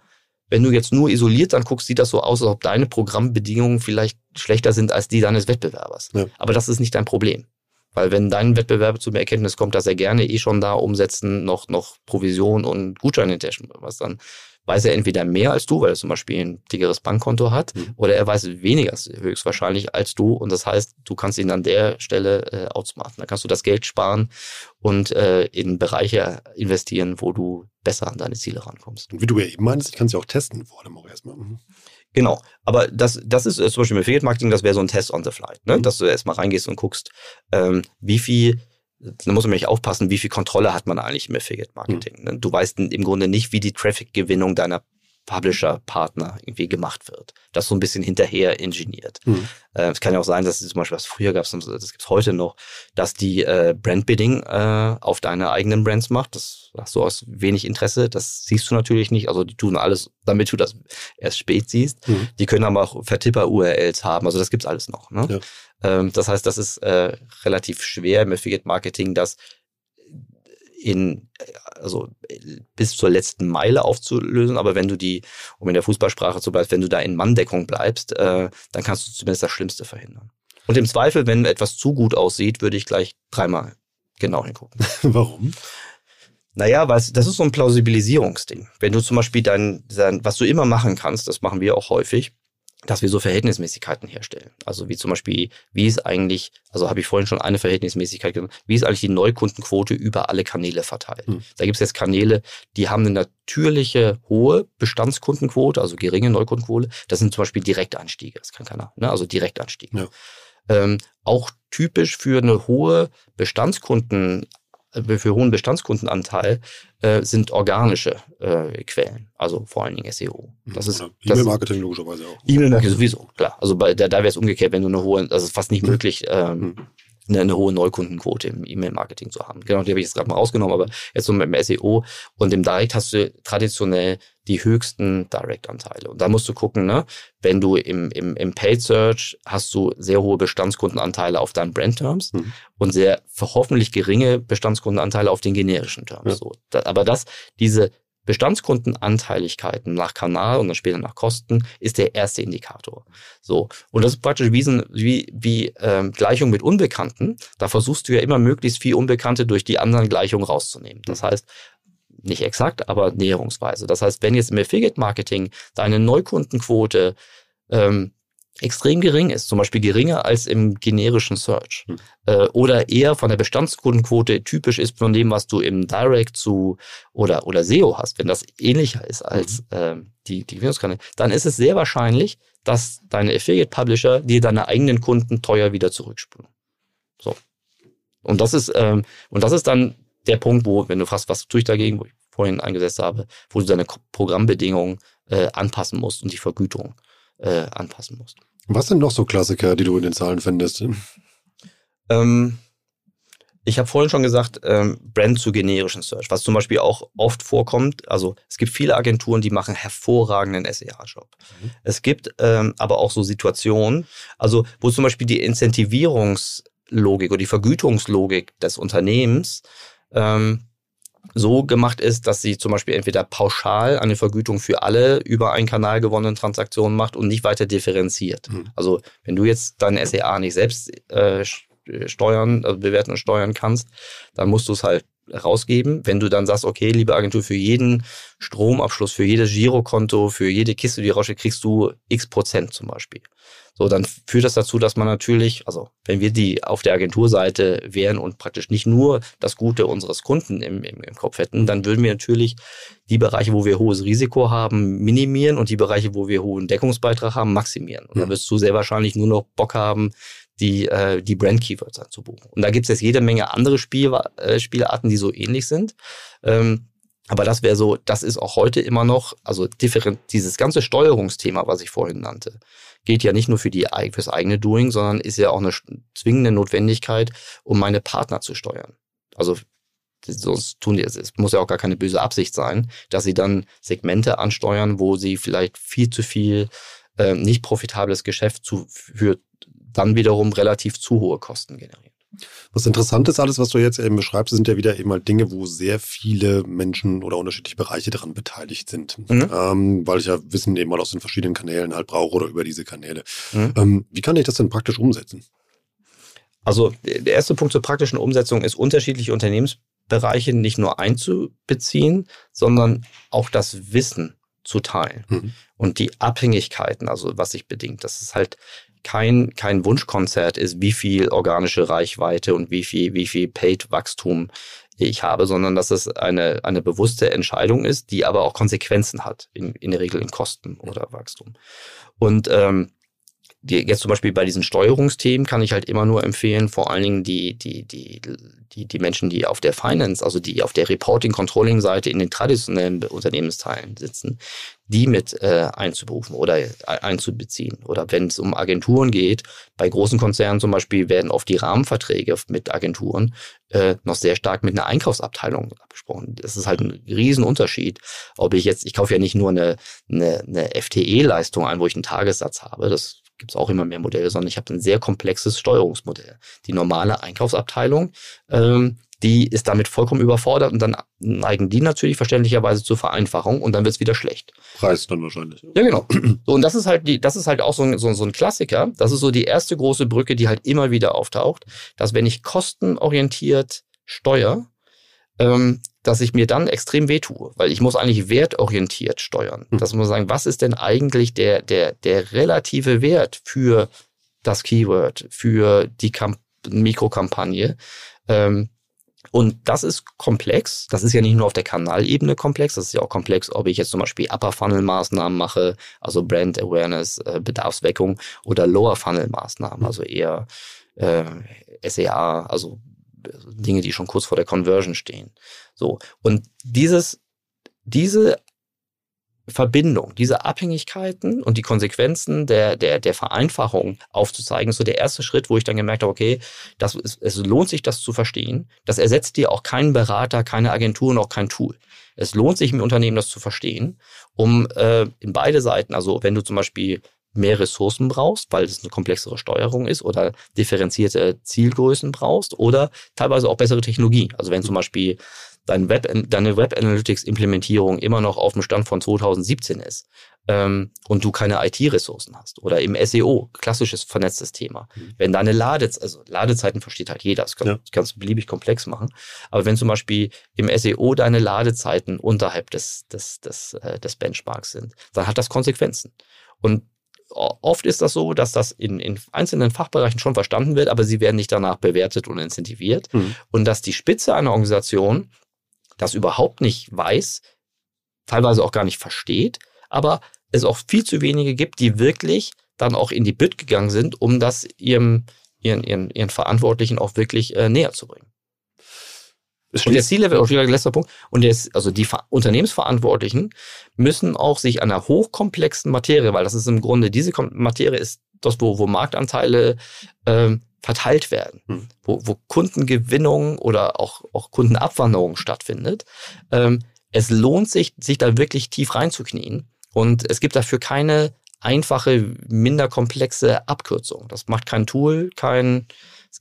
wenn du jetzt nur isoliert dann guckst, sieht das so aus, als ob deine Programmbedingungen vielleicht schlechter sind als die deines Wettbewerbers. Ja. Aber das ist nicht dein Problem. Weil wenn dein Wettbewerber zu der Erkenntnis kommt, dass er gerne eh schon da umsetzen, noch, noch Provision und Gutschein hinterher was dann weiß er entweder mehr als du, weil er zum Beispiel ein dickeres Bankkonto hat, mhm. oder er weiß weniger höchstwahrscheinlich als du. Und das heißt, du kannst ihn an der Stelle äh, outsmarten. Dann kannst du das Geld sparen und äh, in Bereiche investieren, wo du besser an deine Ziele rankommst. Und wie du ja eben meinst, ich kann es ja auch testen vor allem auch erstmal. Mhm. Genau, aber das, das ist äh, zum Beispiel mit Affiliate Marketing, das wäre so ein Test on the fly, ne? Mhm. dass du erstmal reingehst und guckst, ähm, wie viel da muss man nämlich aufpassen, wie viel Kontrolle hat man eigentlich im Affiliate-Marketing. Mhm. Du weißt im Grunde nicht, wie die Traffic-Gewinnung deiner Publisher-Partner irgendwie gemacht wird. Das so ein bisschen hinterher ingeniert. Mhm. Äh, es kann ja auch sein, dass es zum Beispiel, was früher gab, das gibt es heute noch, dass die äh, Brandbidding äh, auf deine eigenen Brands macht. Das hast du aus wenig Interesse. Das siehst du natürlich nicht. Also die tun alles, damit du das erst spät siehst. Mhm. Die können aber auch Vertipper-URLs haben. Also das gibt's alles noch. Ne? Ja. Ähm, das heißt, das ist äh, relativ schwer im Affiliate-Marketing, das in, also bis zur letzten Meile aufzulösen. Aber wenn du die, um in der Fußballsprache zu bleiben, wenn du da in Manndeckung bleibst, äh, dann kannst du zumindest das Schlimmste verhindern. Und im Zweifel, wenn etwas zu gut aussieht, würde ich gleich dreimal genau hingucken. Warum? Naja, weil das ist so ein Plausibilisierungsding. Wenn du zum Beispiel dein, dein, was du immer machen kannst, das machen wir auch häufig, dass wir so Verhältnismäßigkeiten herstellen. Also wie zum Beispiel, wie ist eigentlich, also habe ich vorhin schon eine Verhältnismäßigkeit gesagt, wie ist eigentlich die Neukundenquote über alle Kanäle verteilt? Hm. Da gibt es jetzt Kanäle, die haben eine natürliche hohe Bestandskundenquote, also geringe Neukundenquote. Das sind zum Beispiel Direkteinstiege, das kann keiner, ne? also Direkteinstiege. Ja. Ähm, auch typisch für eine hohe Bestandskunden für hohen Bestandskundenanteil äh, sind organische äh, Quellen, also vor allen Dingen SEO. Das ist E-Mail-Marketing logischerweise auch. E-Mail-Marketing sowieso, klar. Also bei, da, da wäre es umgekehrt, wenn du eine hohe, also fast nicht hm. möglich, ähm, hm eine, eine hohe Neukundenquote im E-Mail-Marketing zu haben. Genau, die habe ich jetzt gerade mal rausgenommen, aber jetzt so mit dem SEO und im Direct hast du traditionell die höchsten Direct-Anteile. Und da musst du gucken, ne? wenn du im, im, im Paid Search hast du sehr hohe Bestandskundenanteile auf deinen Brand-Terms mhm. und sehr hoffentlich geringe Bestandskundenanteile auf den generischen Terms. Ja. So. Da, aber das, diese Bestandskundenanteiligkeiten nach Kanal und dann später nach Kosten ist der erste Indikator. So. Und das ist praktisch wie, wie, wie ähm, Gleichung mit Unbekannten. Da versuchst du ja immer möglichst viel Unbekannte durch die anderen Gleichungen rauszunehmen. Das heißt, nicht exakt, aber näherungsweise. Das heißt, wenn jetzt im Affiliate-Marketing deine Neukundenquote ähm, extrem gering ist, zum Beispiel geringer als im generischen Search hm. äh, oder eher von der Bestandskundenquote typisch ist von dem, was du im Direct zu oder, oder SEO hast, wenn das ähnlicher ist als äh, die, die Gewinnungskanäle, dann ist es sehr wahrscheinlich, dass deine Affiliate-Publisher dir deine eigenen Kunden teuer wieder zurückspülen. So. Und das ist, ähm, und das ist dann der Punkt, wo, wenn du fragst, was tue ich dagegen, wo ich vorhin eingesetzt habe, wo du deine Programmbedingungen äh, anpassen musst und die Vergütung äh, anpassen musst. Was sind noch so Klassiker, die du in den Zahlen findest? Ähm, ich habe vorhin schon gesagt, ähm, Brand zu generischen Search, was zum Beispiel auch oft vorkommt. Also es gibt viele Agenturen, die machen hervorragenden SEA-Job. Mhm. Es gibt ähm, aber auch so Situationen, also wo zum Beispiel die Incentivierungslogik oder die Vergütungslogik des Unternehmens ähm, so gemacht ist, dass sie zum Beispiel entweder pauschal eine Vergütung für alle über einen Kanal gewonnenen Transaktionen macht und nicht weiter differenziert. Mhm. Also wenn du jetzt deine SEA nicht selbst äh, steuern, also bewerten und steuern kannst, dann musst du es halt rausgeben. Wenn du dann sagst, okay, liebe Agentur, für jeden Stromabschluss, für jedes Girokonto, für jede Kiste, die raussteht, kriegst du x Prozent zum Beispiel. So, dann führt das dazu, dass man natürlich, also wenn wir die auf der Agenturseite wären und praktisch nicht nur das Gute unseres Kunden im, im, im Kopf hätten, dann würden wir natürlich die Bereiche, wo wir hohes Risiko haben, minimieren und die Bereiche, wo wir hohen Deckungsbeitrag haben, maximieren. Und dann wirst du sehr wahrscheinlich nur noch Bock haben, die, äh, die Brand-Keywords anzubuchen. Und da gibt es jetzt jede Menge andere Spiel, äh, Spielarten, die so ähnlich sind. Ähm, aber das wäre so, das ist auch heute immer noch, also different, dieses ganze Steuerungsthema, was ich vorhin nannte, geht ja nicht nur für die, fürs eigene Doing, sondern ist ja auch eine zwingende Notwendigkeit, um meine Partner zu steuern. Also sonst tun die, es muss ja auch gar keine böse Absicht sein, dass sie dann Segmente ansteuern, wo sie vielleicht viel zu viel äh, nicht profitables Geschäft zu, für dann wiederum relativ zu hohe Kosten generieren. Was interessant ist, alles, was du jetzt eben beschreibst, sind ja wieder eben halt Dinge, wo sehr viele Menschen oder unterschiedliche Bereiche daran beteiligt sind. Mhm. Ähm, weil ich ja Wissen eben mal aus den verschiedenen Kanälen halt brauche oder über diese Kanäle. Mhm. Ähm, wie kann ich das denn praktisch umsetzen? Also der erste Punkt zur praktischen Umsetzung ist, unterschiedliche Unternehmensbereiche nicht nur einzubeziehen, sondern auch das Wissen zu teilen. Mhm. Und die Abhängigkeiten, also was sich bedingt, das ist halt kein, kein Wunschkonzert ist, wie viel organische Reichweite und wie viel, wie viel Paid-Wachstum ich habe, sondern dass es eine, eine bewusste Entscheidung ist, die aber auch Konsequenzen hat, in, in der Regel in Kosten oder Wachstum. Und ähm, die, jetzt zum Beispiel bei diesen Steuerungsthemen kann ich halt immer nur empfehlen, vor allen Dingen die, die, die, die, die Menschen, die auf der Finance, also die auf der Reporting-Controlling-Seite in den traditionellen Unternehmensteilen sitzen, die mit äh, einzuberufen oder äh, einzubeziehen. Oder wenn es um Agenturen geht, bei großen Konzernen zum Beispiel werden oft die Rahmenverträge mit Agenturen äh, noch sehr stark mit einer Einkaufsabteilung abgesprochen. Das ist halt ein Riesenunterschied, ob ich jetzt, ich kaufe ja nicht nur eine, eine, eine FTE-Leistung ein, wo ich einen Tagessatz habe, das gibt es auch immer mehr Modelle, sondern ich habe ein sehr komplexes Steuerungsmodell. Die normale Einkaufsabteilung, ähm, die ist damit vollkommen überfordert und dann neigen die natürlich verständlicherweise zur Vereinfachung und dann wird es wieder schlecht. Preis dann wahrscheinlich. Ja, genau. So, und das ist halt die, das ist halt auch so ein, so, so ein Klassiker. Das ist so die erste große Brücke, die halt immer wieder auftaucht, dass wenn ich kostenorientiert steuere, ähm, dass ich mir dann extrem wehtue, weil ich muss eigentlich wertorientiert steuern. Mhm. Das muss sagen, was ist denn eigentlich der, der, der relative Wert für das Keyword, für die Kamp Mikrokampagne? Ähm, und das ist komplex. Das ist ja nicht nur auf der Kanalebene komplex, das ist ja auch komplex, ob ich jetzt zum Beispiel Upper Funnel Maßnahmen mache, also Brand Awareness, äh, Bedarfsweckung oder Lower Funnel Maßnahmen, also eher äh, SEA, also Dinge, die schon kurz vor der Conversion stehen. So. Und dieses, diese Verbindung, diese Abhängigkeiten und die Konsequenzen der, der, der Vereinfachung aufzuzeigen, ist so der erste Schritt, wo ich dann gemerkt habe, okay, das ist, es lohnt sich, das zu verstehen. Das ersetzt dir auch keinen Berater, keine Agentur und auch kein Tool. Es lohnt sich im Unternehmen, das zu verstehen, um äh, in beide Seiten, also wenn du zum Beispiel mehr Ressourcen brauchst, weil es eine komplexere Steuerung ist oder differenzierte Zielgrößen brauchst oder teilweise auch bessere Technologie. Also wenn zum Beispiel dein Web, deine Web Analytics Implementierung immer noch auf dem Stand von 2017 ist ähm, und du keine IT-Ressourcen hast oder im SEO, klassisches vernetztes Thema. Mhm. Wenn deine Ladez also Ladezeiten versteht halt jeder, das, kann, ja. das kannst du beliebig komplex machen. Aber wenn zum Beispiel im SEO deine Ladezeiten unterhalb des, des, des, äh, des Benchmarks sind, dann hat das Konsequenzen. Und oft ist das so, dass das in, in einzelnen Fachbereichen schon verstanden wird, aber sie werden nicht danach bewertet und incentiviert. Mhm. Und dass die Spitze einer Organisation das überhaupt nicht weiß, teilweise auch gar nicht versteht, aber es auch viel zu wenige gibt, die wirklich dann auch in die Bütt gegangen sind, um das ihrem, ihren, ihren, ihren Verantwortlichen auch wirklich äh, näher zu bringen. Und der C-Level, auch wieder letzter Punkt, und der also die Unternehmensverantwortlichen müssen auch sich einer hochkomplexen Materie, weil das ist im Grunde, diese Materie ist das, wo, wo Marktanteile ähm, verteilt werden, hm. wo, wo Kundengewinnung oder auch, auch Kundenabwanderung stattfindet. Ähm, es lohnt sich, sich da wirklich tief reinzuknien. Und es gibt dafür keine einfache, minder komplexe Abkürzung. Das macht kein Tool, kein,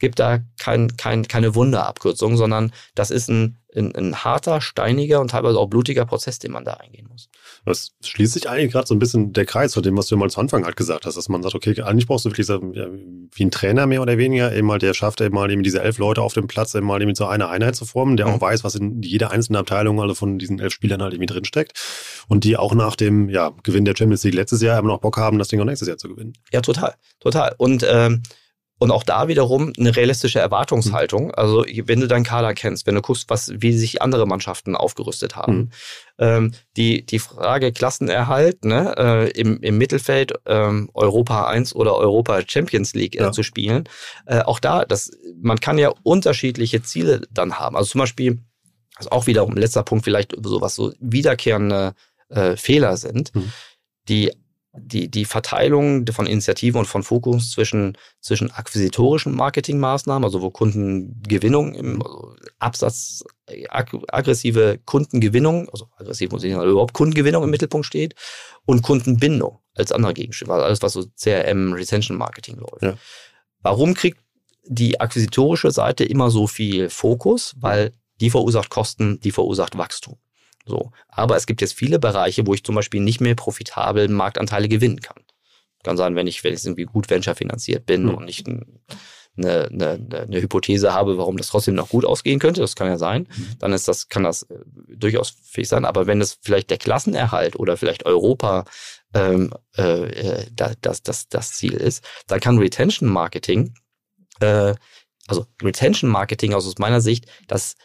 gibt da kein, kein, keine Wunderabkürzung, sondern das ist ein, ein, ein harter, steiniger und teilweise auch blutiger Prozess, den man da eingehen muss. Das schließt sich eigentlich gerade so ein bisschen der Kreis von dem, was du mal zu Anfang halt gesagt hast, dass man sagt, okay, eigentlich brauchst du wirklich so, ja, wie ein Trainer mehr oder weniger, eben mal, der schafft eben mal eben diese elf Leute auf dem Platz eben mal eben so eine Einheit zu formen, der mhm. auch weiß, was in jeder einzelnen Abteilung, also von diesen elf Spielern halt irgendwie drinsteckt und die auch nach dem ja, Gewinn der Champions League letztes Jahr immer noch Bock haben, das Ding auch nächstes Jahr zu gewinnen. Ja, total, total. Und ähm, und auch da wiederum eine realistische Erwartungshaltung. Mhm. Also wenn du deinen Kader kennst, wenn du guckst, was, wie sich andere Mannschaften aufgerüstet haben. Mhm. Ähm, die, die Frage Klassenerhalt ne, äh, im, im Mittelfeld ähm, Europa 1 oder Europa Champions League äh, ja. zu spielen. Äh, auch da, das, man kann ja unterschiedliche Ziele dann haben. Also zum Beispiel, also auch wiederum letzter Punkt, vielleicht so was so wiederkehrende äh, Fehler sind. Mhm. Die die, die Verteilung von Initiativen und von Fokus zwischen, zwischen akquisitorischen Marketingmaßnahmen, also wo Kundengewinnung im also Absatz, ag aggressive Kundengewinnung, also aggressiv muss ich sagen, überhaupt Kundengewinnung im Mittelpunkt steht und Kundenbindung als anderer Gegenstand, also alles, was so CRM, Retention Marketing läuft. Ja. Warum kriegt die akquisitorische Seite immer so viel Fokus? Weil die verursacht Kosten, die verursacht Wachstum. So. Aber es gibt jetzt viele Bereiche, wo ich zum Beispiel nicht mehr profitabel Marktanteile gewinnen kann. Kann sein, wenn ich, wenn ich irgendwie gut Venture finanziert bin mhm. und nicht eine, eine, eine, Hypothese habe, warum das trotzdem noch gut ausgehen könnte, das kann ja sein, mhm. dann ist das, kann das äh, durchaus fähig sein. Aber wenn es vielleicht der Klassenerhalt oder vielleicht Europa ähm, äh, äh das, das, das Ziel ist, dann kann Retention Marketing, äh, also Retention Marketing aus meiner Sicht, das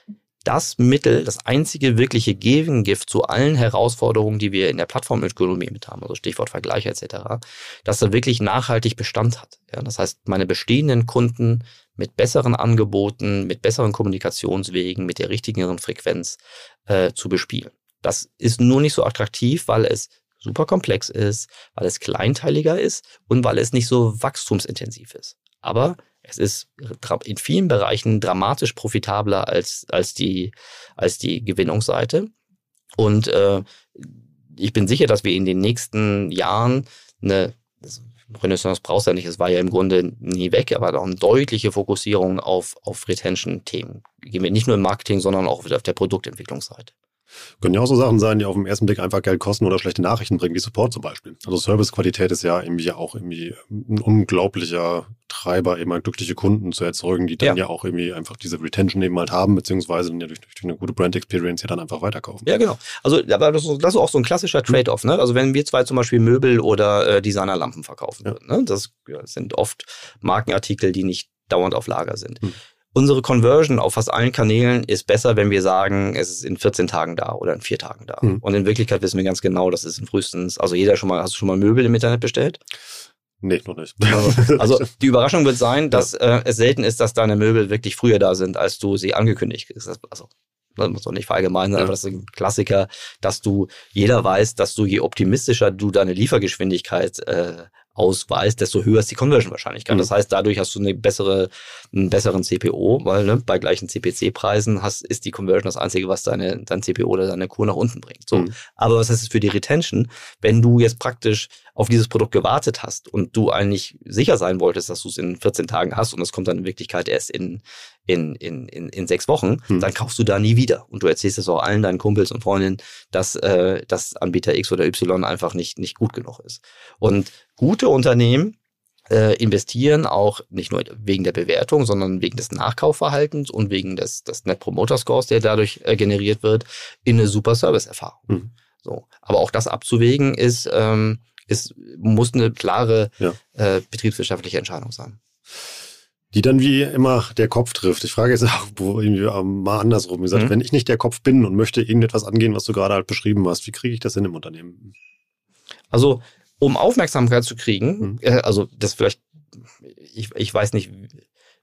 das Mittel, das einzige wirkliche Gegengift zu allen Herausforderungen, die wir in der Plattformökonomie mit haben, also Stichwort Vergleich etc., dass er wirklich nachhaltig Bestand hat. Ja, das heißt, meine bestehenden Kunden mit besseren Angeboten, mit besseren Kommunikationswegen, mit der richtigeren Frequenz äh, zu bespielen. Das ist nur nicht so attraktiv, weil es super komplex ist, weil es kleinteiliger ist und weil es nicht so wachstumsintensiv ist. Aber es ist in vielen Bereichen dramatisch profitabler als, als, die, als die Gewinnungsseite. Und äh, ich bin sicher, dass wir in den nächsten Jahren eine Renaissance brauchst du ja nicht, es war ja im Grunde nie weg, aber auch eine deutliche Fokussierung auf, auf Retention-Themen. Gehen wir nicht nur im Marketing, sondern auch auf der Produktentwicklungsseite. Können ja auch so Sachen sein, die auf den ersten Blick einfach Geld kosten oder schlechte Nachrichten bringen, wie Support zum Beispiel. Also Servicequalität ist ja irgendwie auch irgendwie ein unglaublicher Treiber, eben halt glückliche Kunden zu erzeugen, die dann ja, ja auch irgendwie einfach diese Retention eben halt haben, beziehungsweise dann ja durch, durch eine gute Brand Experience ja dann einfach weiterkaufen. Ja, genau. Also aber das, das ist auch so ein klassischer Trade-off. Ne? Also wenn wir zwei zum Beispiel Möbel oder äh, Designerlampen verkaufen ja. würden, ne? das sind oft Markenartikel, die nicht dauernd auf Lager sind. Hm. Unsere Conversion auf fast allen Kanälen ist besser, wenn wir sagen, es ist in 14 Tagen da oder in vier Tagen da. Mhm. Und in Wirklichkeit wissen wir ganz genau, dass es in frühestens, also jeder schon mal, hast du schon mal Möbel im Internet bestellt? Nee, noch nicht. Also die Überraschung wird sein, dass ja. äh, es selten ist, dass deine Möbel wirklich früher da sind, als du sie angekündigt hast. Also das muss man nicht verallgemeinern, ja. aber das ist ein Klassiker, dass du, jeder weiß, dass du, je optimistischer du deine Liefergeschwindigkeit äh, ausweist, desto höher ist die Conversion-Wahrscheinlichkeit. Mhm. Das heißt, dadurch hast du eine bessere, einen besseren CPO, weil ne, bei gleichen CPC-Preisen hast, ist die Conversion das Einzige, was deine, dein CPO oder deine Kur nach unten bringt. So. Mhm. Aber was heißt es für die Retention? Wenn du jetzt praktisch auf dieses Produkt gewartet hast und du eigentlich sicher sein wolltest, dass du es in 14 Tagen hast und es kommt dann in Wirklichkeit erst in, in, in, in, in sechs Wochen, hm. dann kaufst du da nie wieder. Und du erzählst es auch allen deinen Kumpels und Freundinnen, dass, äh, dass Anbieter X oder Y einfach nicht, nicht gut genug ist. Und gute Unternehmen äh, investieren auch nicht nur wegen der Bewertung, sondern wegen des Nachkaufverhaltens und wegen des, des Net Promoter Scores, der dadurch äh, generiert wird, in eine super Service-Erfahrung. Hm. So. Aber auch das abzuwägen ist, ähm, ist, muss eine klare ja. äh, betriebswirtschaftliche Entscheidung sein. Die dann wie immer der Kopf trifft. Ich frage jetzt auch wo irgendwie mal andersrum gesagt, mhm. wenn ich nicht der Kopf bin und möchte irgendetwas angehen, was du gerade halt beschrieben hast, wie kriege ich das hin im Unternehmen? Also, um Aufmerksamkeit zu kriegen, mhm. äh, also das vielleicht, ich, ich weiß nicht,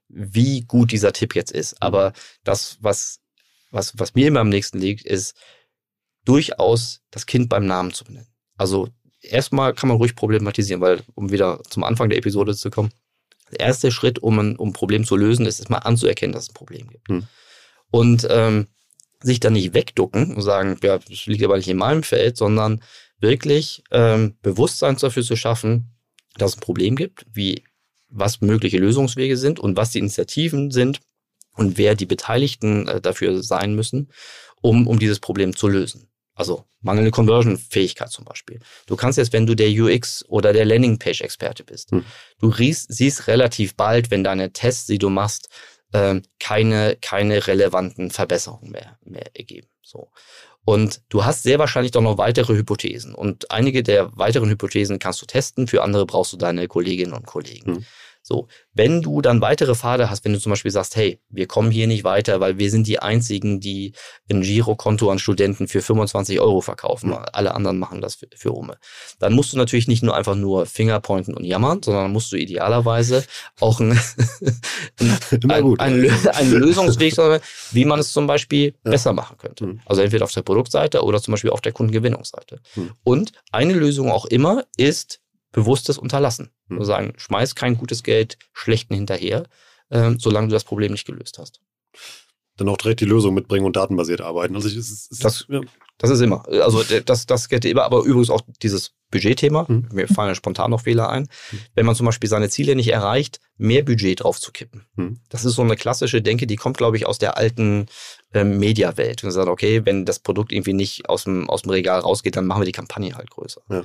wie gut dieser Tipp jetzt ist, mhm. aber das, was, was, was mir immer am nächsten liegt, ist durchaus das Kind beim Namen zu benennen. Also erstmal kann man ruhig problematisieren, weil, um wieder zum Anfang der Episode zu kommen, der erste Schritt, um ein, um ein Problem zu lösen, ist erstmal anzuerkennen, dass es ein Problem gibt. Hm. Und ähm, sich dann nicht wegducken und sagen, ja, das liegt aber nicht in meinem Feld, sondern wirklich ähm, Bewusstsein dafür zu schaffen, dass es ein Problem gibt, wie was mögliche Lösungswege sind und was die Initiativen sind und wer die Beteiligten äh, dafür sein müssen, um, um dieses Problem zu lösen. Also mangelnde Conversion-Fähigkeit zum Beispiel. Du kannst jetzt, wenn du der UX oder der Landingpage-Experte bist, hm. du riechst, siehst relativ bald, wenn deine Tests, die du machst, ähm, keine, keine relevanten Verbesserungen mehr, mehr ergeben. So. Und du hast sehr wahrscheinlich doch noch weitere Hypothesen. Und einige der weiteren Hypothesen kannst du testen, für andere brauchst du deine Kolleginnen und Kollegen. Hm. So, wenn du dann weitere Pfade hast, wenn du zum Beispiel sagst, hey, wir kommen hier nicht weiter, weil wir sind die einzigen, die ein Girokonto an Studenten für 25 Euro verkaufen. Mhm. Alle anderen machen das für, für Ome. Dann musst du natürlich nicht nur einfach nur Fingerpointen und jammern, sondern musst du idealerweise auch ein, ein, ein, ein, ein Lösungsweg, wie man es zum Beispiel ja. besser machen könnte. Mhm. Also entweder auf der Produktseite oder zum Beispiel auf der Kundengewinnungsseite. Mhm. Und eine Lösung auch immer ist, bewusstes Unterlassen. Mhm. Also sagen, schmeiß kein gutes Geld schlechten hinterher, äh, solange du das Problem nicht gelöst hast. Dann auch direkt die Lösung mitbringen und datenbasiert arbeiten. Also ich, es, es, das, ja. das ist immer. Also das, das geht immer, aber übrigens auch dieses Budgetthema. Mhm. Mir fallen ja spontan noch Fehler ein. Mhm. Wenn man zum Beispiel seine Ziele nicht erreicht, mehr Budget drauf zu kippen. Mhm. Das ist so eine klassische Denke, die kommt, glaube ich, aus der alten ähm, Mediawelt. Und sagt, okay, wenn das Produkt irgendwie nicht aus dem, aus dem Regal rausgeht, dann machen wir die Kampagne halt größer. Ja.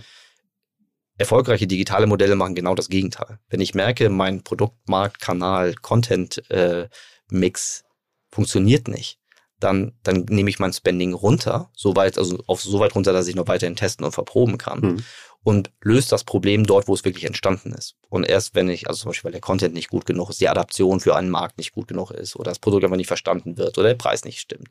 Erfolgreiche digitale Modelle machen genau das Gegenteil. Wenn ich merke, mein Produktmarkt, Kanal, Content-Mix äh, funktioniert nicht, dann, dann nehme ich mein Spending runter, so weit, also auf so weit runter, dass ich noch weiterhin testen und verproben kann. Mhm. Und löse das Problem dort, wo es wirklich entstanden ist. Und erst wenn ich, also zum Beispiel, weil der Content nicht gut genug ist, die Adaption für einen Markt nicht gut genug ist oder das Produkt einfach nicht verstanden wird oder der Preis nicht stimmt.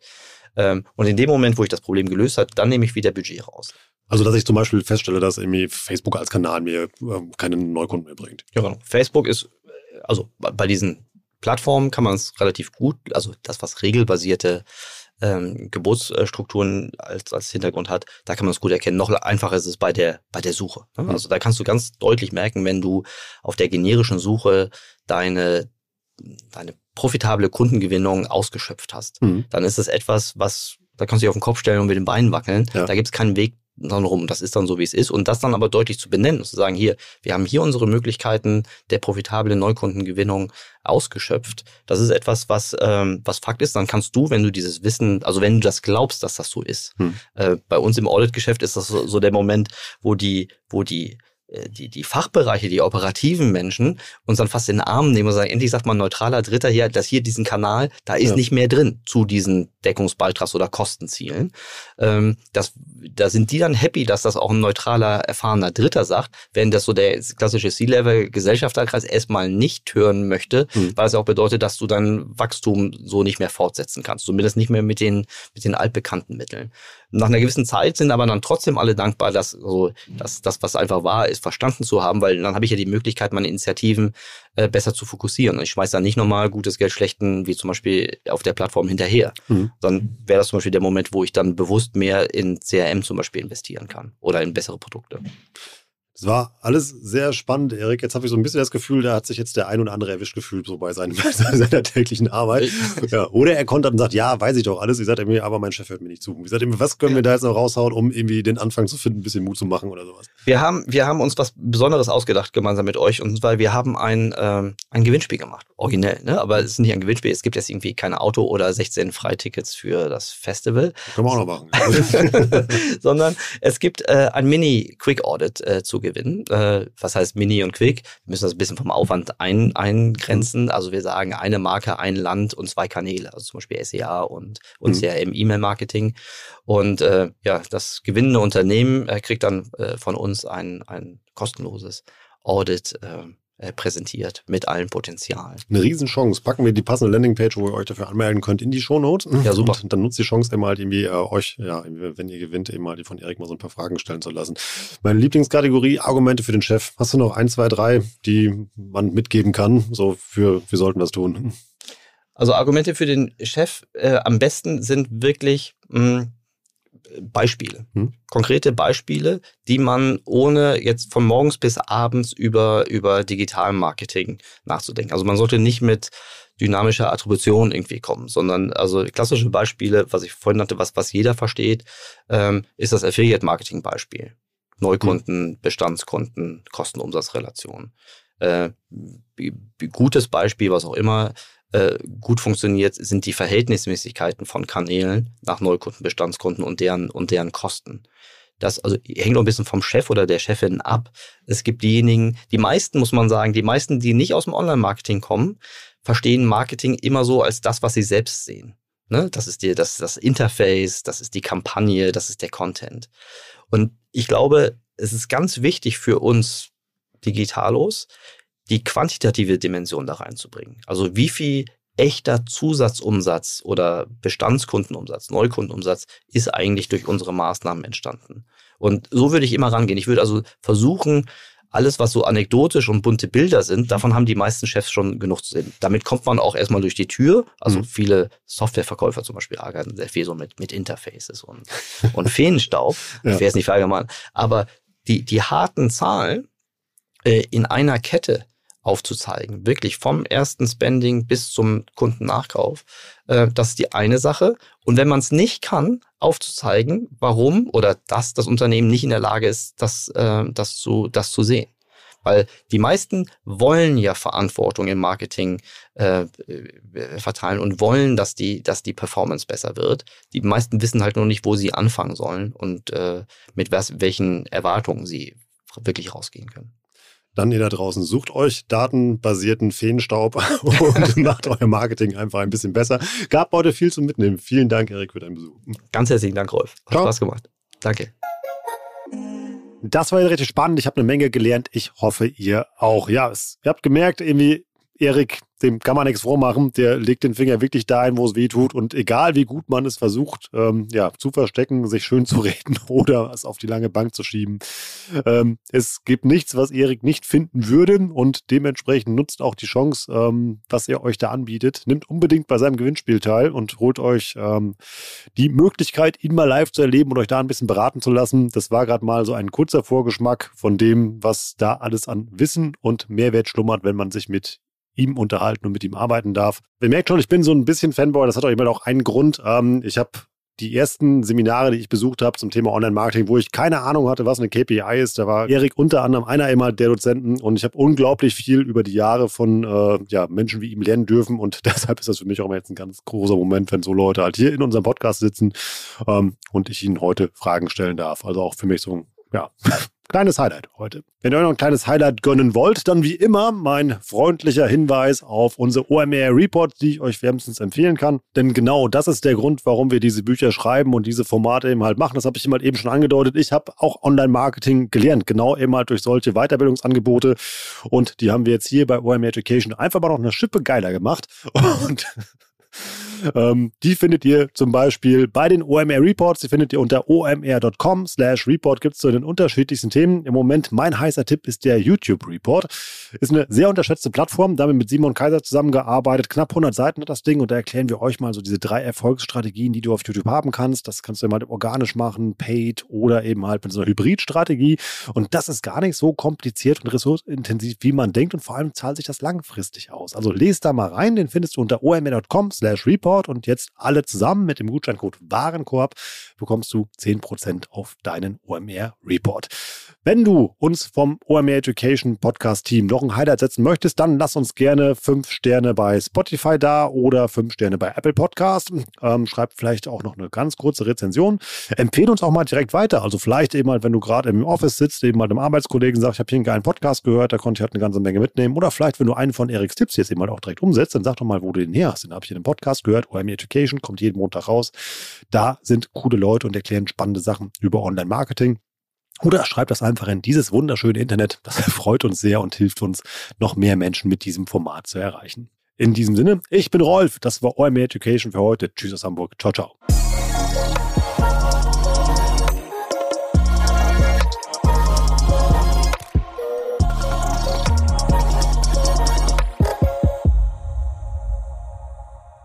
Ähm, und in dem Moment, wo ich das Problem gelöst habe, dann nehme ich wieder Budget raus. Also, dass ich zum Beispiel feststelle, dass irgendwie Facebook als Kanal mir äh, keine Neukunden mehr bringt. Ja, genau. Facebook ist, also bei diesen Plattformen kann man es relativ gut, also das, was regelbasierte ähm, Geburtsstrukturen als, als Hintergrund hat, da kann man es gut erkennen. Noch einfacher ist es bei der, bei der Suche. Ne? Mhm. Also da kannst du ganz deutlich merken, wenn du auf der generischen Suche deine, deine profitable Kundengewinnung ausgeschöpft hast, mhm. dann ist das etwas, was, da kannst du dich auf den Kopf stellen und mit den Beinen wackeln. Ja. Da gibt es keinen Weg dann rum. Das ist dann so, wie es ist. Und das dann aber deutlich zu benennen und zu sagen, hier, wir haben hier unsere Möglichkeiten der profitablen Neukundengewinnung ausgeschöpft. Das ist etwas, was, ähm, was Fakt ist. Dann kannst du, wenn du dieses Wissen, also wenn du das glaubst, dass das so ist. Hm. Äh, bei uns im Audit-Geschäft ist das so, so der Moment, wo die, wo die die, die Fachbereiche, die operativen Menschen uns dann fast in den Arm nehmen und sagen, endlich sagt man neutraler Dritter hier, dass hier diesen Kanal, da ist ja. nicht mehr drin zu diesen Deckungsbeitrags- oder Kostenzielen. Ähm, das, da sind die dann happy, dass das auch ein neutraler, erfahrener Dritter sagt, wenn das so der klassische C-Level-Gesellschafterkreis erstmal nicht hören möchte, mhm. weil es auch bedeutet, dass du dein Wachstum so nicht mehr fortsetzen kannst. Zumindest nicht mehr mit den, mit den altbekannten Mitteln. Nach einer gewissen Zeit sind aber dann trotzdem alle dankbar, dass so, dass das, was einfach war, ist verstanden zu haben, weil dann habe ich ja die Möglichkeit, meine Initiativen äh, besser zu fokussieren. Und ich schmeiße dann nicht nochmal gutes Geld schlechten, wie zum Beispiel auf der Plattform hinterher. Mhm. Dann wäre das zum Beispiel der Moment, wo ich dann bewusst mehr in CRM zum Beispiel investieren kann oder in bessere Produkte. Es war alles sehr spannend, Erik. Jetzt habe ich so ein bisschen das Gefühl, da hat sich jetzt der ein oder andere erwischt gefühlt, so bei, seinem, bei seiner täglichen Arbeit. Ja, oder er konnte und sagt, ja, weiß ich doch alles. Ich sagte mir, aber mein Chef hört mir nicht zu. Ich sagte mir, was können wir da jetzt noch raushauen, um irgendwie den Anfang zu finden, ein bisschen Mut zu machen oder sowas? Wir haben, wir haben uns was Besonderes ausgedacht gemeinsam mit euch und zwar wir haben ein, ähm, ein Gewinnspiel gemacht. Originell, ne? Aber es ist nicht ein Gewinnspiel. Es gibt jetzt irgendwie kein Auto oder 16 Freitickets für das Festival. Können wir auch noch machen. Sondern es gibt äh, ein Mini-Quick-Audit äh, zu gewinnen. Äh, was heißt Mini und Quick? Wir müssen das ein bisschen vom Aufwand ein, eingrenzen. Also wir sagen eine Marke, ein Land und zwei Kanäle, also zum Beispiel SEA und, und mhm. CRM E-Mail-Marketing. Und äh, ja, das gewinnende Unternehmen äh, kriegt dann äh, von uns ein, ein kostenloses Audit. Äh, präsentiert mit allen Potenzialen. Eine Riesenchance. Packen wir die passende Landingpage, wo ihr euch dafür anmelden könnt, in die Shownotes. Ja, super. Und dann nutzt die Chance immer halt irgendwie äh, euch, ja, wenn ihr gewinnt, immer die von Erik mal so ein paar Fragen stellen zu lassen. Meine Lieblingskategorie, Argumente für den Chef. Hast du noch ein, zwei, drei, die man mitgeben kann? So für, wir sollten das tun. Also Argumente für den Chef äh, am besten sind wirklich mh, hm, Beispiele, hm? konkrete Beispiele, die man ohne jetzt von morgens bis abends über, über Digitalmarketing nachzudenken. Also man sollte nicht mit dynamischer Attribution irgendwie kommen, sondern also klassische Beispiele, was ich vorhin hatte, was, was jeder versteht, ähm, ist das Affiliate-Marketing-Beispiel. Neukunden, hm. Bestandskunden, Kosten-Umsatz-Relation. Äh, gutes Beispiel, was auch immer, äh, gut funktioniert, sind die Verhältnismäßigkeiten von Kanälen nach Neukunden, Bestandskunden und deren, und deren Kosten. Das also hängt auch ein bisschen vom Chef oder der Chefin ab. Es gibt diejenigen, die meisten, muss man sagen, die meisten, die nicht aus dem Online-Marketing kommen, verstehen Marketing immer so als das, was sie selbst sehen. Ne? Das ist die, das, das Interface, das ist die Kampagne, das ist der Content. Und ich glaube, es ist ganz wichtig für uns Digitalos, die quantitative Dimension da reinzubringen. Also wie viel echter Zusatzumsatz oder Bestandskundenumsatz, Neukundenumsatz ist eigentlich durch unsere Maßnahmen entstanden. Und so würde ich immer rangehen. Ich würde also versuchen, alles, was so anekdotisch und bunte Bilder sind, davon haben die meisten Chefs schon genug zu sehen. Damit kommt man auch erstmal durch die Tür. Also mhm. viele Softwareverkäufer zum Beispiel arbeiten sehr viel so mit, mit Interfaces und, und Feenstaub. ja. Ich wäre es nicht verallgemeinern. Aber die, die harten Zahlen äh, in einer Kette, aufzuzeigen. Wirklich vom ersten Spending bis zum Kundennachkauf. Äh, das ist die eine Sache. Und wenn man es nicht kann, aufzuzeigen, warum oder dass das Unternehmen nicht in der Lage ist, das, äh, das, zu, das zu sehen. Weil die meisten wollen ja Verantwortung im Marketing äh, äh, verteilen und wollen, dass die, dass die Performance besser wird. Die meisten wissen halt nur nicht, wo sie anfangen sollen und äh, mit was, welchen Erwartungen sie wirklich rausgehen können. Dann ihr da draußen sucht euch datenbasierten Feenstaub und macht euer Marketing einfach ein bisschen besser. Gab heute viel zum Mitnehmen. Vielen Dank, Erik, für deinen Besuch. Ganz herzlichen Dank, Rolf. Hat Ciao. Spaß gemacht. Danke. Das war richtig spannend. Ich habe eine Menge gelernt. Ich hoffe, ihr auch. Ja, es, ihr habt gemerkt, irgendwie, Erik dem kann man nichts vormachen. Der legt den Finger wirklich dahin, wo es weh tut. Und egal wie gut man es versucht, ähm, ja, zu verstecken, sich schön zu reden oder es auf die lange Bank zu schieben. Ähm, es gibt nichts, was Erik nicht finden würde. Und dementsprechend nutzt auch die Chance, ähm, was er euch da anbietet. Nimmt unbedingt bei seinem Gewinnspiel teil und holt euch ähm, die Möglichkeit, ihn mal live zu erleben und euch da ein bisschen beraten zu lassen. Das war gerade mal so ein kurzer Vorgeschmack von dem, was da alles an Wissen und Mehrwert schlummert, wenn man sich mit ihm unterhalten und mit ihm arbeiten darf. Ihr merkt schon, ich bin so ein bisschen Fanboy. Das hat auch immer auch einen Grund. Ähm, ich habe die ersten Seminare, die ich besucht habe zum Thema Online-Marketing, wo ich keine Ahnung hatte, was eine KPI ist. Da war Erik unter anderem einer immer der Dozenten und ich habe unglaublich viel über die Jahre von äh, ja, Menschen wie ihm lernen dürfen und deshalb ist das für mich auch immer jetzt ein ganz großer Moment, wenn so Leute halt hier in unserem Podcast sitzen ähm, und ich ihnen heute Fragen stellen darf. Also auch für mich so ein ja, kleines Highlight heute. Wenn ihr euch noch ein kleines Highlight gönnen wollt, dann wie immer mein freundlicher Hinweis auf unsere OMR Report, die ich euch wärmstens empfehlen kann. Denn genau das ist der Grund, warum wir diese Bücher schreiben und diese Formate eben halt machen. Das habe ich immer eben schon angedeutet. Ich habe auch Online-Marketing gelernt, genau eben halt durch solche Weiterbildungsangebote. Und die haben wir jetzt hier bei OMR Education einfach mal noch eine Schippe geiler gemacht. Und ähm, die findet ihr zum Beispiel bei den OMR Reports. Die findet ihr unter omr.com slash report. Gibt es zu den unterschiedlichsten Themen. Im Moment mein heißer Tipp ist der YouTube Report. Ist eine sehr unterschätzte Plattform. Damit mit Simon Kaiser zusammengearbeitet. Knapp 100 Seiten hat das Ding. Und da erklären wir euch mal so diese drei Erfolgsstrategien, die du auf YouTube haben kannst. Das kannst du mal organisch machen, paid oder eben halt mit so einer Hybridstrategie. Und das ist gar nicht so kompliziert und ressourcenintensiv, wie man denkt. Und vor allem zahlt sich das langfristig aus. Also lest da mal rein. Den findest du unter omr.com slash report. Report und jetzt alle zusammen mit dem Gutscheincode Warenkorb bekommst du 10% auf deinen OMR Report. Wenn du uns vom OMR Education Podcast Team noch ein Highlight setzen möchtest, dann lass uns gerne fünf Sterne bei Spotify da oder fünf Sterne bei Apple Podcast. Ähm, schreib vielleicht auch noch eine ganz kurze Rezension. Empfehle uns auch mal direkt weiter. Also vielleicht eben halt, wenn du gerade im Office sitzt, eben mal dem Arbeitskollegen sagst, ich habe hier einen geilen Podcast gehört, da konnte ich halt eine ganze Menge mitnehmen. Oder vielleicht, wenn du einen von Eriks Tipps jetzt eben halt auch direkt umsetzt, dann sag doch mal, wo du den her hast. Den habe ich in einem Podcast gehört. OMR Education kommt jeden Montag raus. Da sind coole Leute und erklären spannende Sachen über Online-Marketing. Oder schreibt das einfach in dieses wunderschöne Internet. Das freut uns sehr und hilft uns, noch mehr Menschen mit diesem Format zu erreichen. In diesem Sinne, ich bin Rolf. Das war OMR Education für heute. Tschüss aus Hamburg. Ciao, ciao.